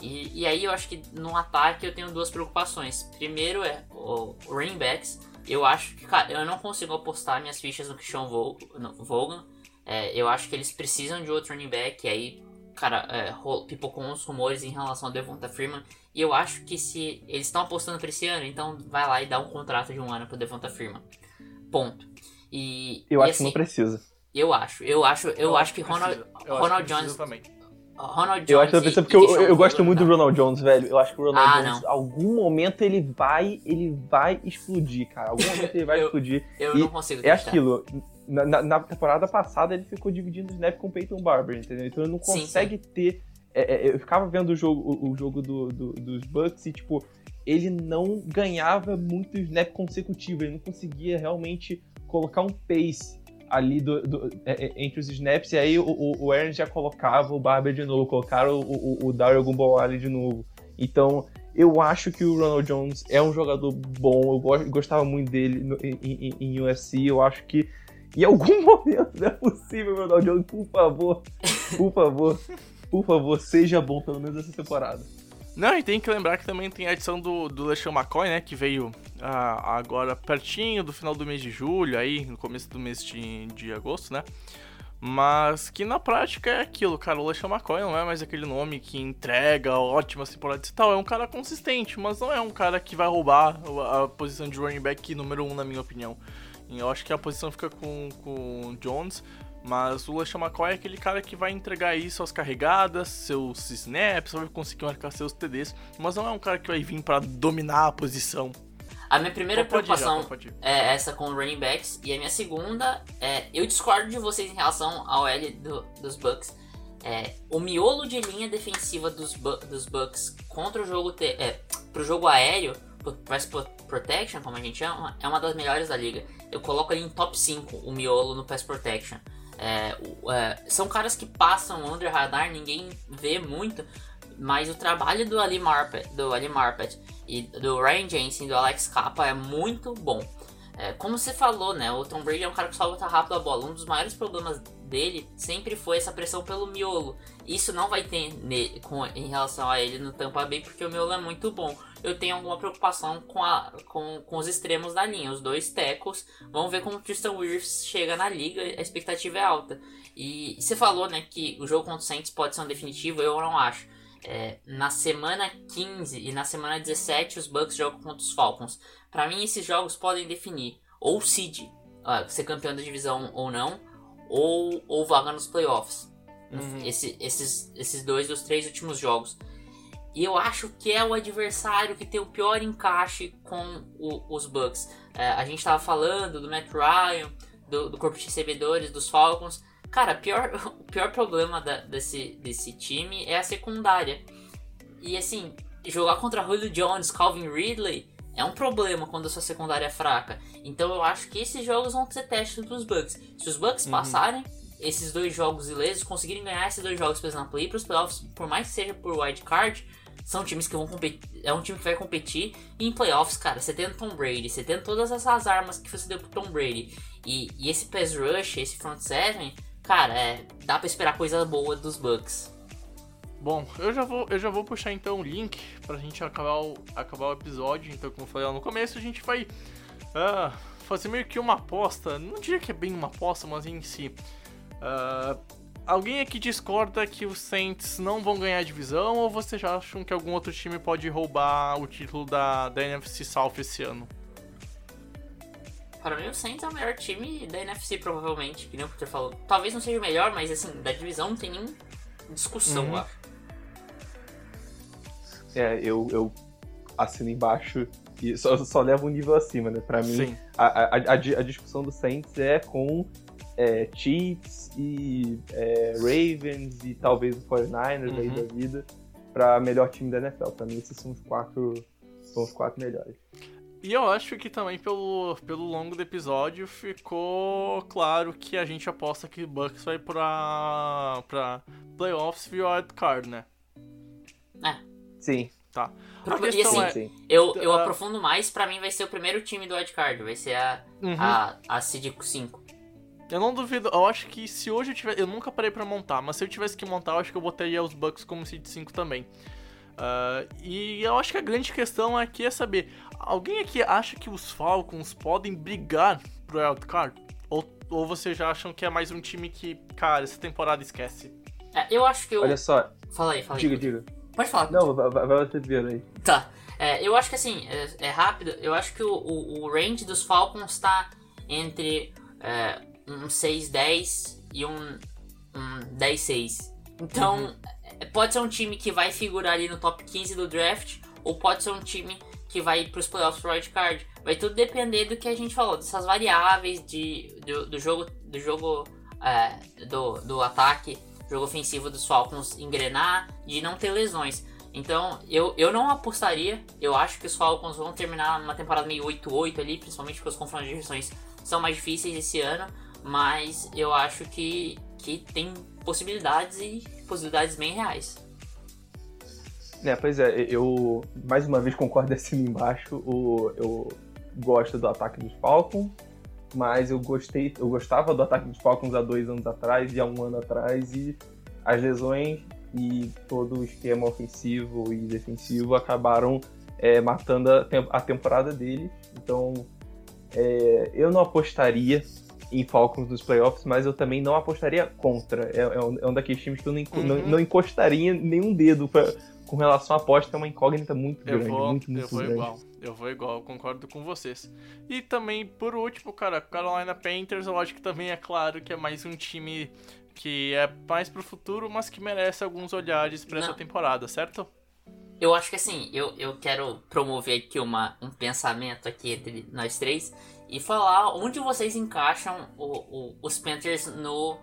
E, e aí eu acho que no ataque eu tenho duas preocupações. Primeiro é o, running backs. Eu acho que, cara, eu não consigo apostar minhas fichas no Christian Vo- no Vaughan. É, eu acho que eles precisam de outro running back. E aí, cara, é, pipocou uns rumores em relação ao Devonta Freeman. E eu acho que se eles estão apostando pra esse ano, então vai lá e dá um contrato de um ano pro Devonta Freeman. Ponto. E, Eu e acho assim, que não precisa. Eu acho, eu acho, eu, acho que Ronald. Eu acho Ronald que precisa Jones, também. Ronald Jones Eu acho que e- precisa e porque eu, eu gosto muito do tá? Ronald Jones, velho. Eu acho que o Ronald Ah, Jones, não. algum momento ele vai, ele vai explodir, cara. Algum momento ele vai (laughs) Eu- explodir. Eu E não consigo É aquilo. Na, na- na temporada passada ele ficou dividindo o snap com o Peyton Barber, entendeu? Então ele não Sim, consegue ter. é, é, eu ficava vendo o jogo, o, o jogo do, do- dos Bucks e, tipo, ele não ganhava muito snap consecutivo, ele não conseguia realmente colocar um pace ali do, do- é, é, entre os snaps, e aí o, o, Aaron já colocava o Barber de novo, colocaram o, o, o Daryl Gumbawale de novo. Então, eu acho que o Ronald Jones é um jogador bom, eu go- gostava muito dele no- em, em, em UFC, eu acho que em algum (laughs) momento não é possível, Ronald Jones, por favor, por favor, por favor, seja bom pelo menos essa temporada. Não, e tem que lembrar que também tem a edição do, do LeSean McCoy, né? Que veio ah, agora pertinho do final do mês de julho, aí, no começo do mês de, de agosto, né? Mas que na prática é aquilo, cara. O LeSean McCoy não é mais aquele nome que entrega ótimas temporadas e tal. É um cara consistente, mas não é um cara que vai roubar a, posição de running back número um, na minha opinião. Eu acho que a posição fica com, com o Jones. Mas o LeSean McCoy é aquele cara que vai entregar isso às carregadas, seus snaps, vai conseguir marcar seus TDs, mas não é um cara que vai vir pra dominar a posição. A minha primeira Pode já, preocupação pode ir. é essa com o running backs. E a minha segunda é. Eu discordo de vocês em relação ao L do- dos Bucks. É, o miolo de linha defensiva dos, dos Bucks contra o jogo. Te, é, pro jogo aéreo, pro Pass Pro- Protection, como a gente chama, é uma das melhores da liga. Eu coloco ali em top 5 o miolo no Pass Protection. É, é, são caras que passam under radar, ninguém vê muito. Mas o trabalho do Ali Marpet, do Ali Marpet e do Ryan Jensen e do Alex Capa é muito bom. É, como você falou, né? O Tom Brady é um cara que solta rápido a bola. Um dos maiores problemas dele sempre foi essa pressão pelo miolo. Isso não vai ter ne- com, em relação a ele no Tampa Bay, porque o miolo é muito bom. Eu tenho alguma preocupação com, a, com, com os extremos da linha, os dois tecos. Vamos ver como o Tristan Wirfs chega na liga, a expectativa é alta. E você falou, né, que o jogo contra o Saints pode ser um definitivo, eu não acho. É, na semana 15 e na semana 17 os Bucks jogam contra os Falcons. Pra mim esses jogos podem definir ou seed, ser campeão da divisão ou não, ou, ou vaga nos playoffs. Uhum. Esse- esses, esses dois dos três últimos jogos. E eu acho que é o adversário que tem o pior encaixe com o, os Bucks. É, a gente tava falando do Matt Ryan, do, do corpo de recebedores, dos Falcons. Cara, pior, (laughs) o pior problema da, desse, desse time é a secundária. E assim, jogar contra Julio Jones, Calvin Ridley é um problema quando a sua secundária é fraca. Então eu acho que esses jogos vão ser testes dos Bucks. Se os Bucks uhum. passarem esses dois jogos ilesos, conseguirem ganhar esses dois jogos, por exemplo, ir para os playoffs, por mais que seja por wild card, são times que vão competir. É um time que vai competir. Em playoffs, cara, você tem Tom Brady, você tem todas essas armas que você deu pro Tom Brady. E, e esse pass rush, esse front seven, cara, é, dá pra esperar coisa boa dos Bucks. Bom, eu já vou, eu já vou puxar então o link pra gente acabar o, acabar o episódio. Então, como eu falei lá no começo, a gente vai uh, fazer meio que uma aposta. Não diria que é bem uma aposta, mas em si. Uh, alguém aqui discorda que os Saints não vão ganhar a divisão ou vocês já acham que algum outro time pode roubar o título da, da NFC South esse ano? Para mim, o Saints é o melhor time da NFC, provavelmente, que nem o Peter falou. Talvez não seja o melhor, mas assim, da divisão não tem nem discussão, uhum. eu acho. É, eu, eu assino embaixo e só, só levo um nível acima, né? Pra mim, a, a, a, a, discussão do Saints é com é, Chiefs e é, Ravens e talvez o 49ers uhum. aí da vida para melhor time da NFL. Para mim, esses são os quatro, são os quatro melhores. E eu acho que também pelo, pelo longo do episódio ficou claro que a gente aposta que Bucks vai pra, pra playoffs via wild card, né? É. Sim. Tá. A e assim, é, sim. eu, eu uh, aprofundo mais, pra mim vai ser o primeiro time do wild card, vai ser a, uhum. a, a Seed 5. Eu não duvido, eu acho que se hoje eu tivesse. Eu nunca parei para montar, mas se eu tivesse que montar, eu acho que eu botaria os Bucks como seed 5 também. Uh, e eu acho que a grande questão aqui é saber: alguém aqui acha que os Falcons podem brigar pro wildcard? Ou, ou vocês já acham que é mais um time que, cara, essa temporada esquece? É, eu acho que eu. Olha só. Fala aí, fala aí. Diga, diga. Pode falar. Não, vai, vai você ver aí. Tá. É, eu acho que assim, é, é, rápido. Eu acho que o, o, o range dos Falcons tá entre. É, um 6-10 e um, um 10-6. Então, uhum. pode ser um time que vai figurar ali no top 15 do draft, ou pode ser um time que vai para os playoffs pro card. Vai tudo depender do que a gente falou, dessas variáveis de, do, do jogo, do jogo é, do, do ataque, jogo ofensivo dos Falcons engrenar, de não ter lesões. Então, eu, eu não apostaria. Eu acho que os Falcons vão terminar uma temporada meio 8-8 ali, principalmente porque os confrontos de divisões são mais difíceis esse ano mas eu acho que, que tem possibilidades e possibilidades bem reais. É, pois é, eu mais uma vez concordo assim embaixo. O, eu gosto do ataque dos Falcons, mas eu gostei, eu gostava do ataque dos Falcons há dois anos atrás e há um ano atrás, e as lesões e todo o esquema ofensivo e defensivo acabaram é, matando a, a, temporada deles. Então é, eu não apostaria em Falcons nos playoffs, mas eu também não apostaria contra. É, é, um, é um, daqueles times que eu não, uhum. não, não encostaria nenhum dedo pra, com relação à aposta, é uma incógnita muito eu grande. Vou, muito, muito eu vou grande. igual, eu vou igual, eu concordo com vocês. E também, por último, cara, Carolina Panthers, eu acho que também é claro que é mais um time que é mais pro futuro, mas que merece alguns olhares para essa temporada, certo? Eu acho que assim, eu, eu quero promover aqui uma, um pensamento aqui entre nós três e falar onde vocês encaixam o, o, os Panthers no,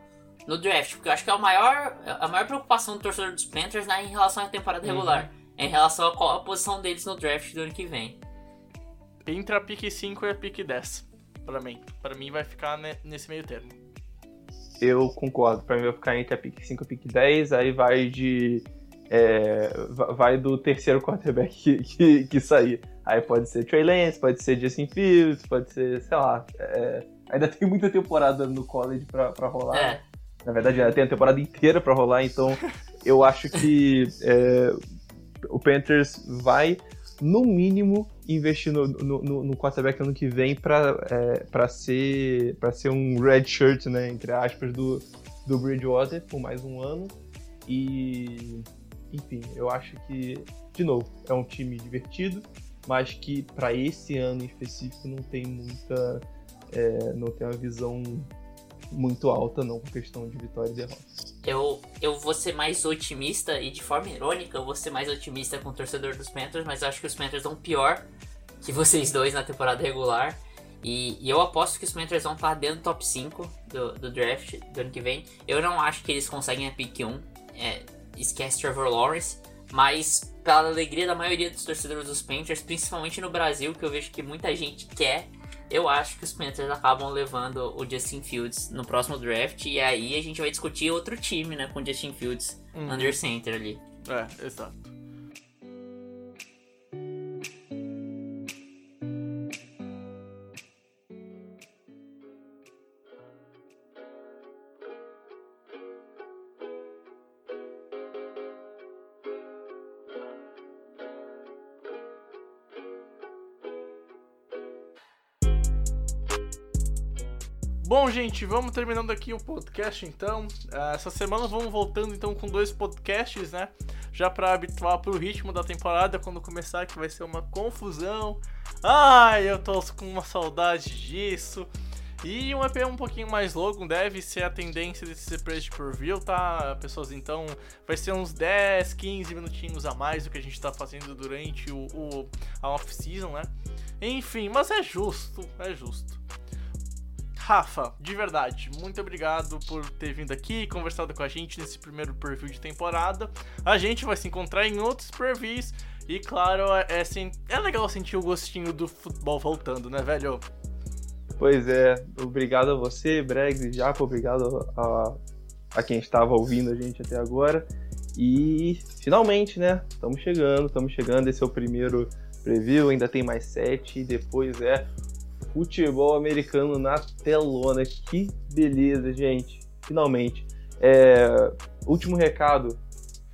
no draft. Porque eu acho que é a maior, a maior preocupação do torcedor dos Panthers né, em relação à temporada uhum. regular. É em relação a qual a posição deles no draft do ano que vem. Entre a pick 5 e a pick 10, para mim. Para mim vai ficar nesse meio termo. Eu concordo. Para mim vai ficar entre a pick 5 e a pick 10. Aí vai de é, vai do terceiro quarterback (laughs) que, que, que, sair. Aí pode ser Trey Lance, pode ser Justin Fields, pode ser, sei lá. É, ainda tem muita temporada no college pra, pra rolar. É. Na verdade, ainda tem a temporada inteira pra rolar, então (laughs) eu acho que é, o Panthers vai, no mínimo, investir no, no, no quarterback ano que vem pra, é, pra, ser, pra ser um red shirt, né, entre aspas, do, do Bridgewater por mais um ano. E enfim, eu acho que, de novo, é um time divertido, mas que para esse ano em específico não tem muita. É, não tem uma visão muito alta, não, com questão de vitória e derrota. Eu, eu vou ser mais otimista e de forma irônica, eu vou ser mais otimista com o torcedor dos Panthers, mas eu acho que os Panthers vão pior que vocês dois na temporada regular. E, e eu aposto que os Panthers vão estar dentro do top 5 do, do draft do ano que vem. Eu não acho que eles conseguem a pick 1. É, esquece Trevor Lawrence. Mas, pela alegria da maioria dos torcedores dos Panthers, principalmente no Brasil, que eu vejo que muita gente quer, eu acho que os Panthers acabam levando o Justin Fields no próximo draft. E aí a gente vai discutir outro time, né? Com o Justin Fields Uhum. under center ali. É, exato. Bom, gente, vamos terminando aqui o podcast então. Ah, Essa semana vamos voltando então com dois podcasts, né? Já pra habituar pro ritmo da temporada quando começar, que vai ser uma confusão. Ai, eu tô com uma saudade disso. E um EP um pouquinho mais longo deve ser a tendência desse preço por view, tá, pessoas? Então vai ser uns 10, 15 minutinhos a mais do que a gente tá fazendo durante o, o a off-season, né? Enfim, mas é justo, é justo. Rafa, de verdade, muito obrigado por ter vindo aqui e conversado com a gente nesse primeiro preview de temporada. A gente vai se encontrar em outros previews e, claro, é, sen- é legal sentir o gostinho do futebol voltando, né, velho? Pois é, obrigado a você, Bregs e Japa, obrigado a, a quem estava ouvindo a gente até agora. E finalmente, né? Estamos chegando, estamos chegando. Esse é o primeiro preview, ainda tem mais sete. E depois é futebol americano na telona. Que beleza, gente! Finalmente. É, último recado: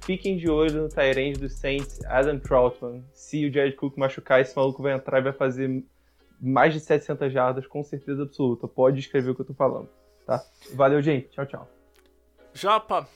fiquem de olho no Tyrande dos Saints, Adam Troutman. Se o Jared Cook machucar, esse maluco vai entrar e vai fazer mais de 700 jardas, com certeza absoluta. Pode escrever o que eu tô falando, tá? Valeu, gente. Tchau, tchau. Japa,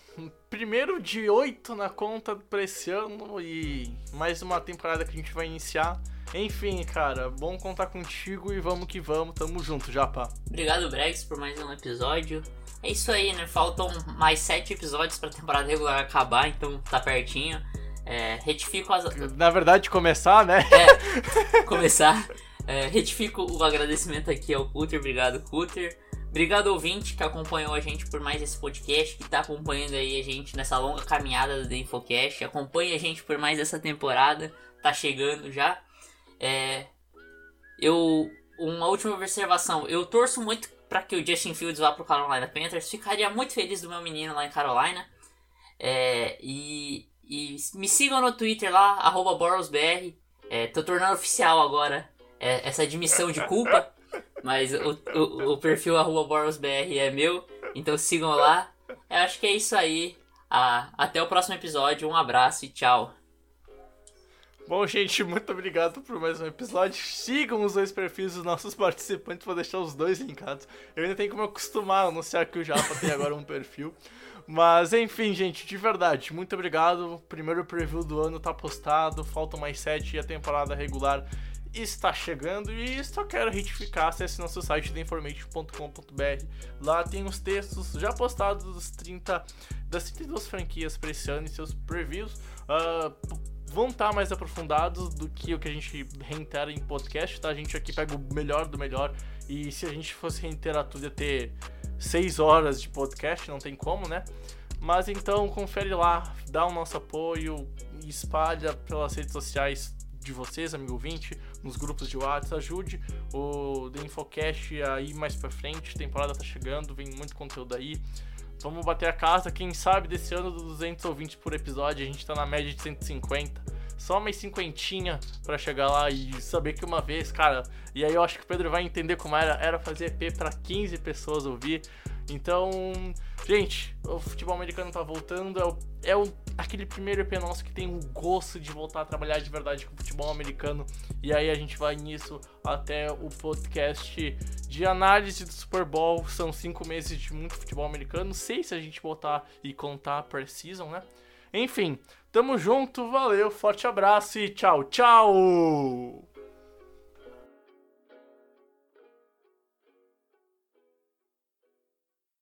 primeiro de oito na conta pra esse ano e mais uma temporada que a gente vai iniciar. Enfim, cara, bom contar contigo e vamos que vamos, tamo junto, Japa. Obrigado, Bregs, por mais um episódio. É isso aí, né? Faltam mais sete episódios pra temporada regular acabar, então tá pertinho. É, retifico as. Na verdade, começar, né? É, (laughs) começar. É, retifico o agradecimento aqui ao Cutter. Obrigado, Cutter. Obrigado, ouvinte, que acompanhou a gente por mais esse podcast, que tá acompanhando aí a gente nessa longa caminhada do The Infocast. Acompanhe a gente por mais essa temporada. Tá chegando já. É, eu. Uma última observação. Eu torço muito para que o Justin Fields vá pro Carolina Panthers. Ficaria muito feliz do meu menino lá em Carolina. É, e, e me sigam no Twitter lá, arroba BorosBR. É, tô tornando oficial agora é, essa admissão de culpa. (laughs) Mas o, o, o perfil arroba BorosBR é meu. Então sigam lá. Eu acho que é isso aí. Ah, até o próximo episódio. Um abraço e tchau. Bom, gente, muito obrigado por mais um episódio. Sigam os dois perfis dos nossos (laughs) participantes, vou deixar os dois linkados. Eu ainda tenho que me acostumar a anunciar que o Japa tem agora um perfil. Mas enfim, gente, de verdade, muito obrigado. Primeiro preview do ano tá postado, faltam mais sete e a temporada regular está chegando. E só quero retificar, acesse nosso site theinformation.com.br. Lá tem os textos já postados dos 30, das 32 franquias para esse ano e seus previews. Ah, vão estar mais aprofundados do que o que a gente reitera em podcast, tá? A gente aqui pega o melhor do melhor e se a gente fosse reiterar tudo ia ter 6 horas de podcast, não tem como, né? Mas então confere lá, dá o nosso apoio, espalha pelas redes sociais de vocês, amigo ouvinte, nos grupos de WhatsApp, ajude o The Infocast a ir mais pra frente, temporada tá chegando, vem muito conteúdo aí. Vamos bater a casa, quem sabe desse ano dos 200 ouvintes por episódio, a gente tá na média de 150. Só mais cinquentinha pra chegar lá e saber que uma vez, cara. E aí eu acho que o Pedro vai entender como era, era fazer EP pra 15 pessoas ouvir. Então, gente, o futebol americano tá voltando. É, o, é o, aquele primeiro EP nosso que tem o gosto de voltar a trabalhar de verdade com o futebol americano. E aí a gente vai nisso até o podcast de análise do Super Bowl. São cinco meses de muito futebol americano. Seis se a gente botar e contar per season, né? Enfim, tamo junto, valeu, forte abraço e tchau, tchau!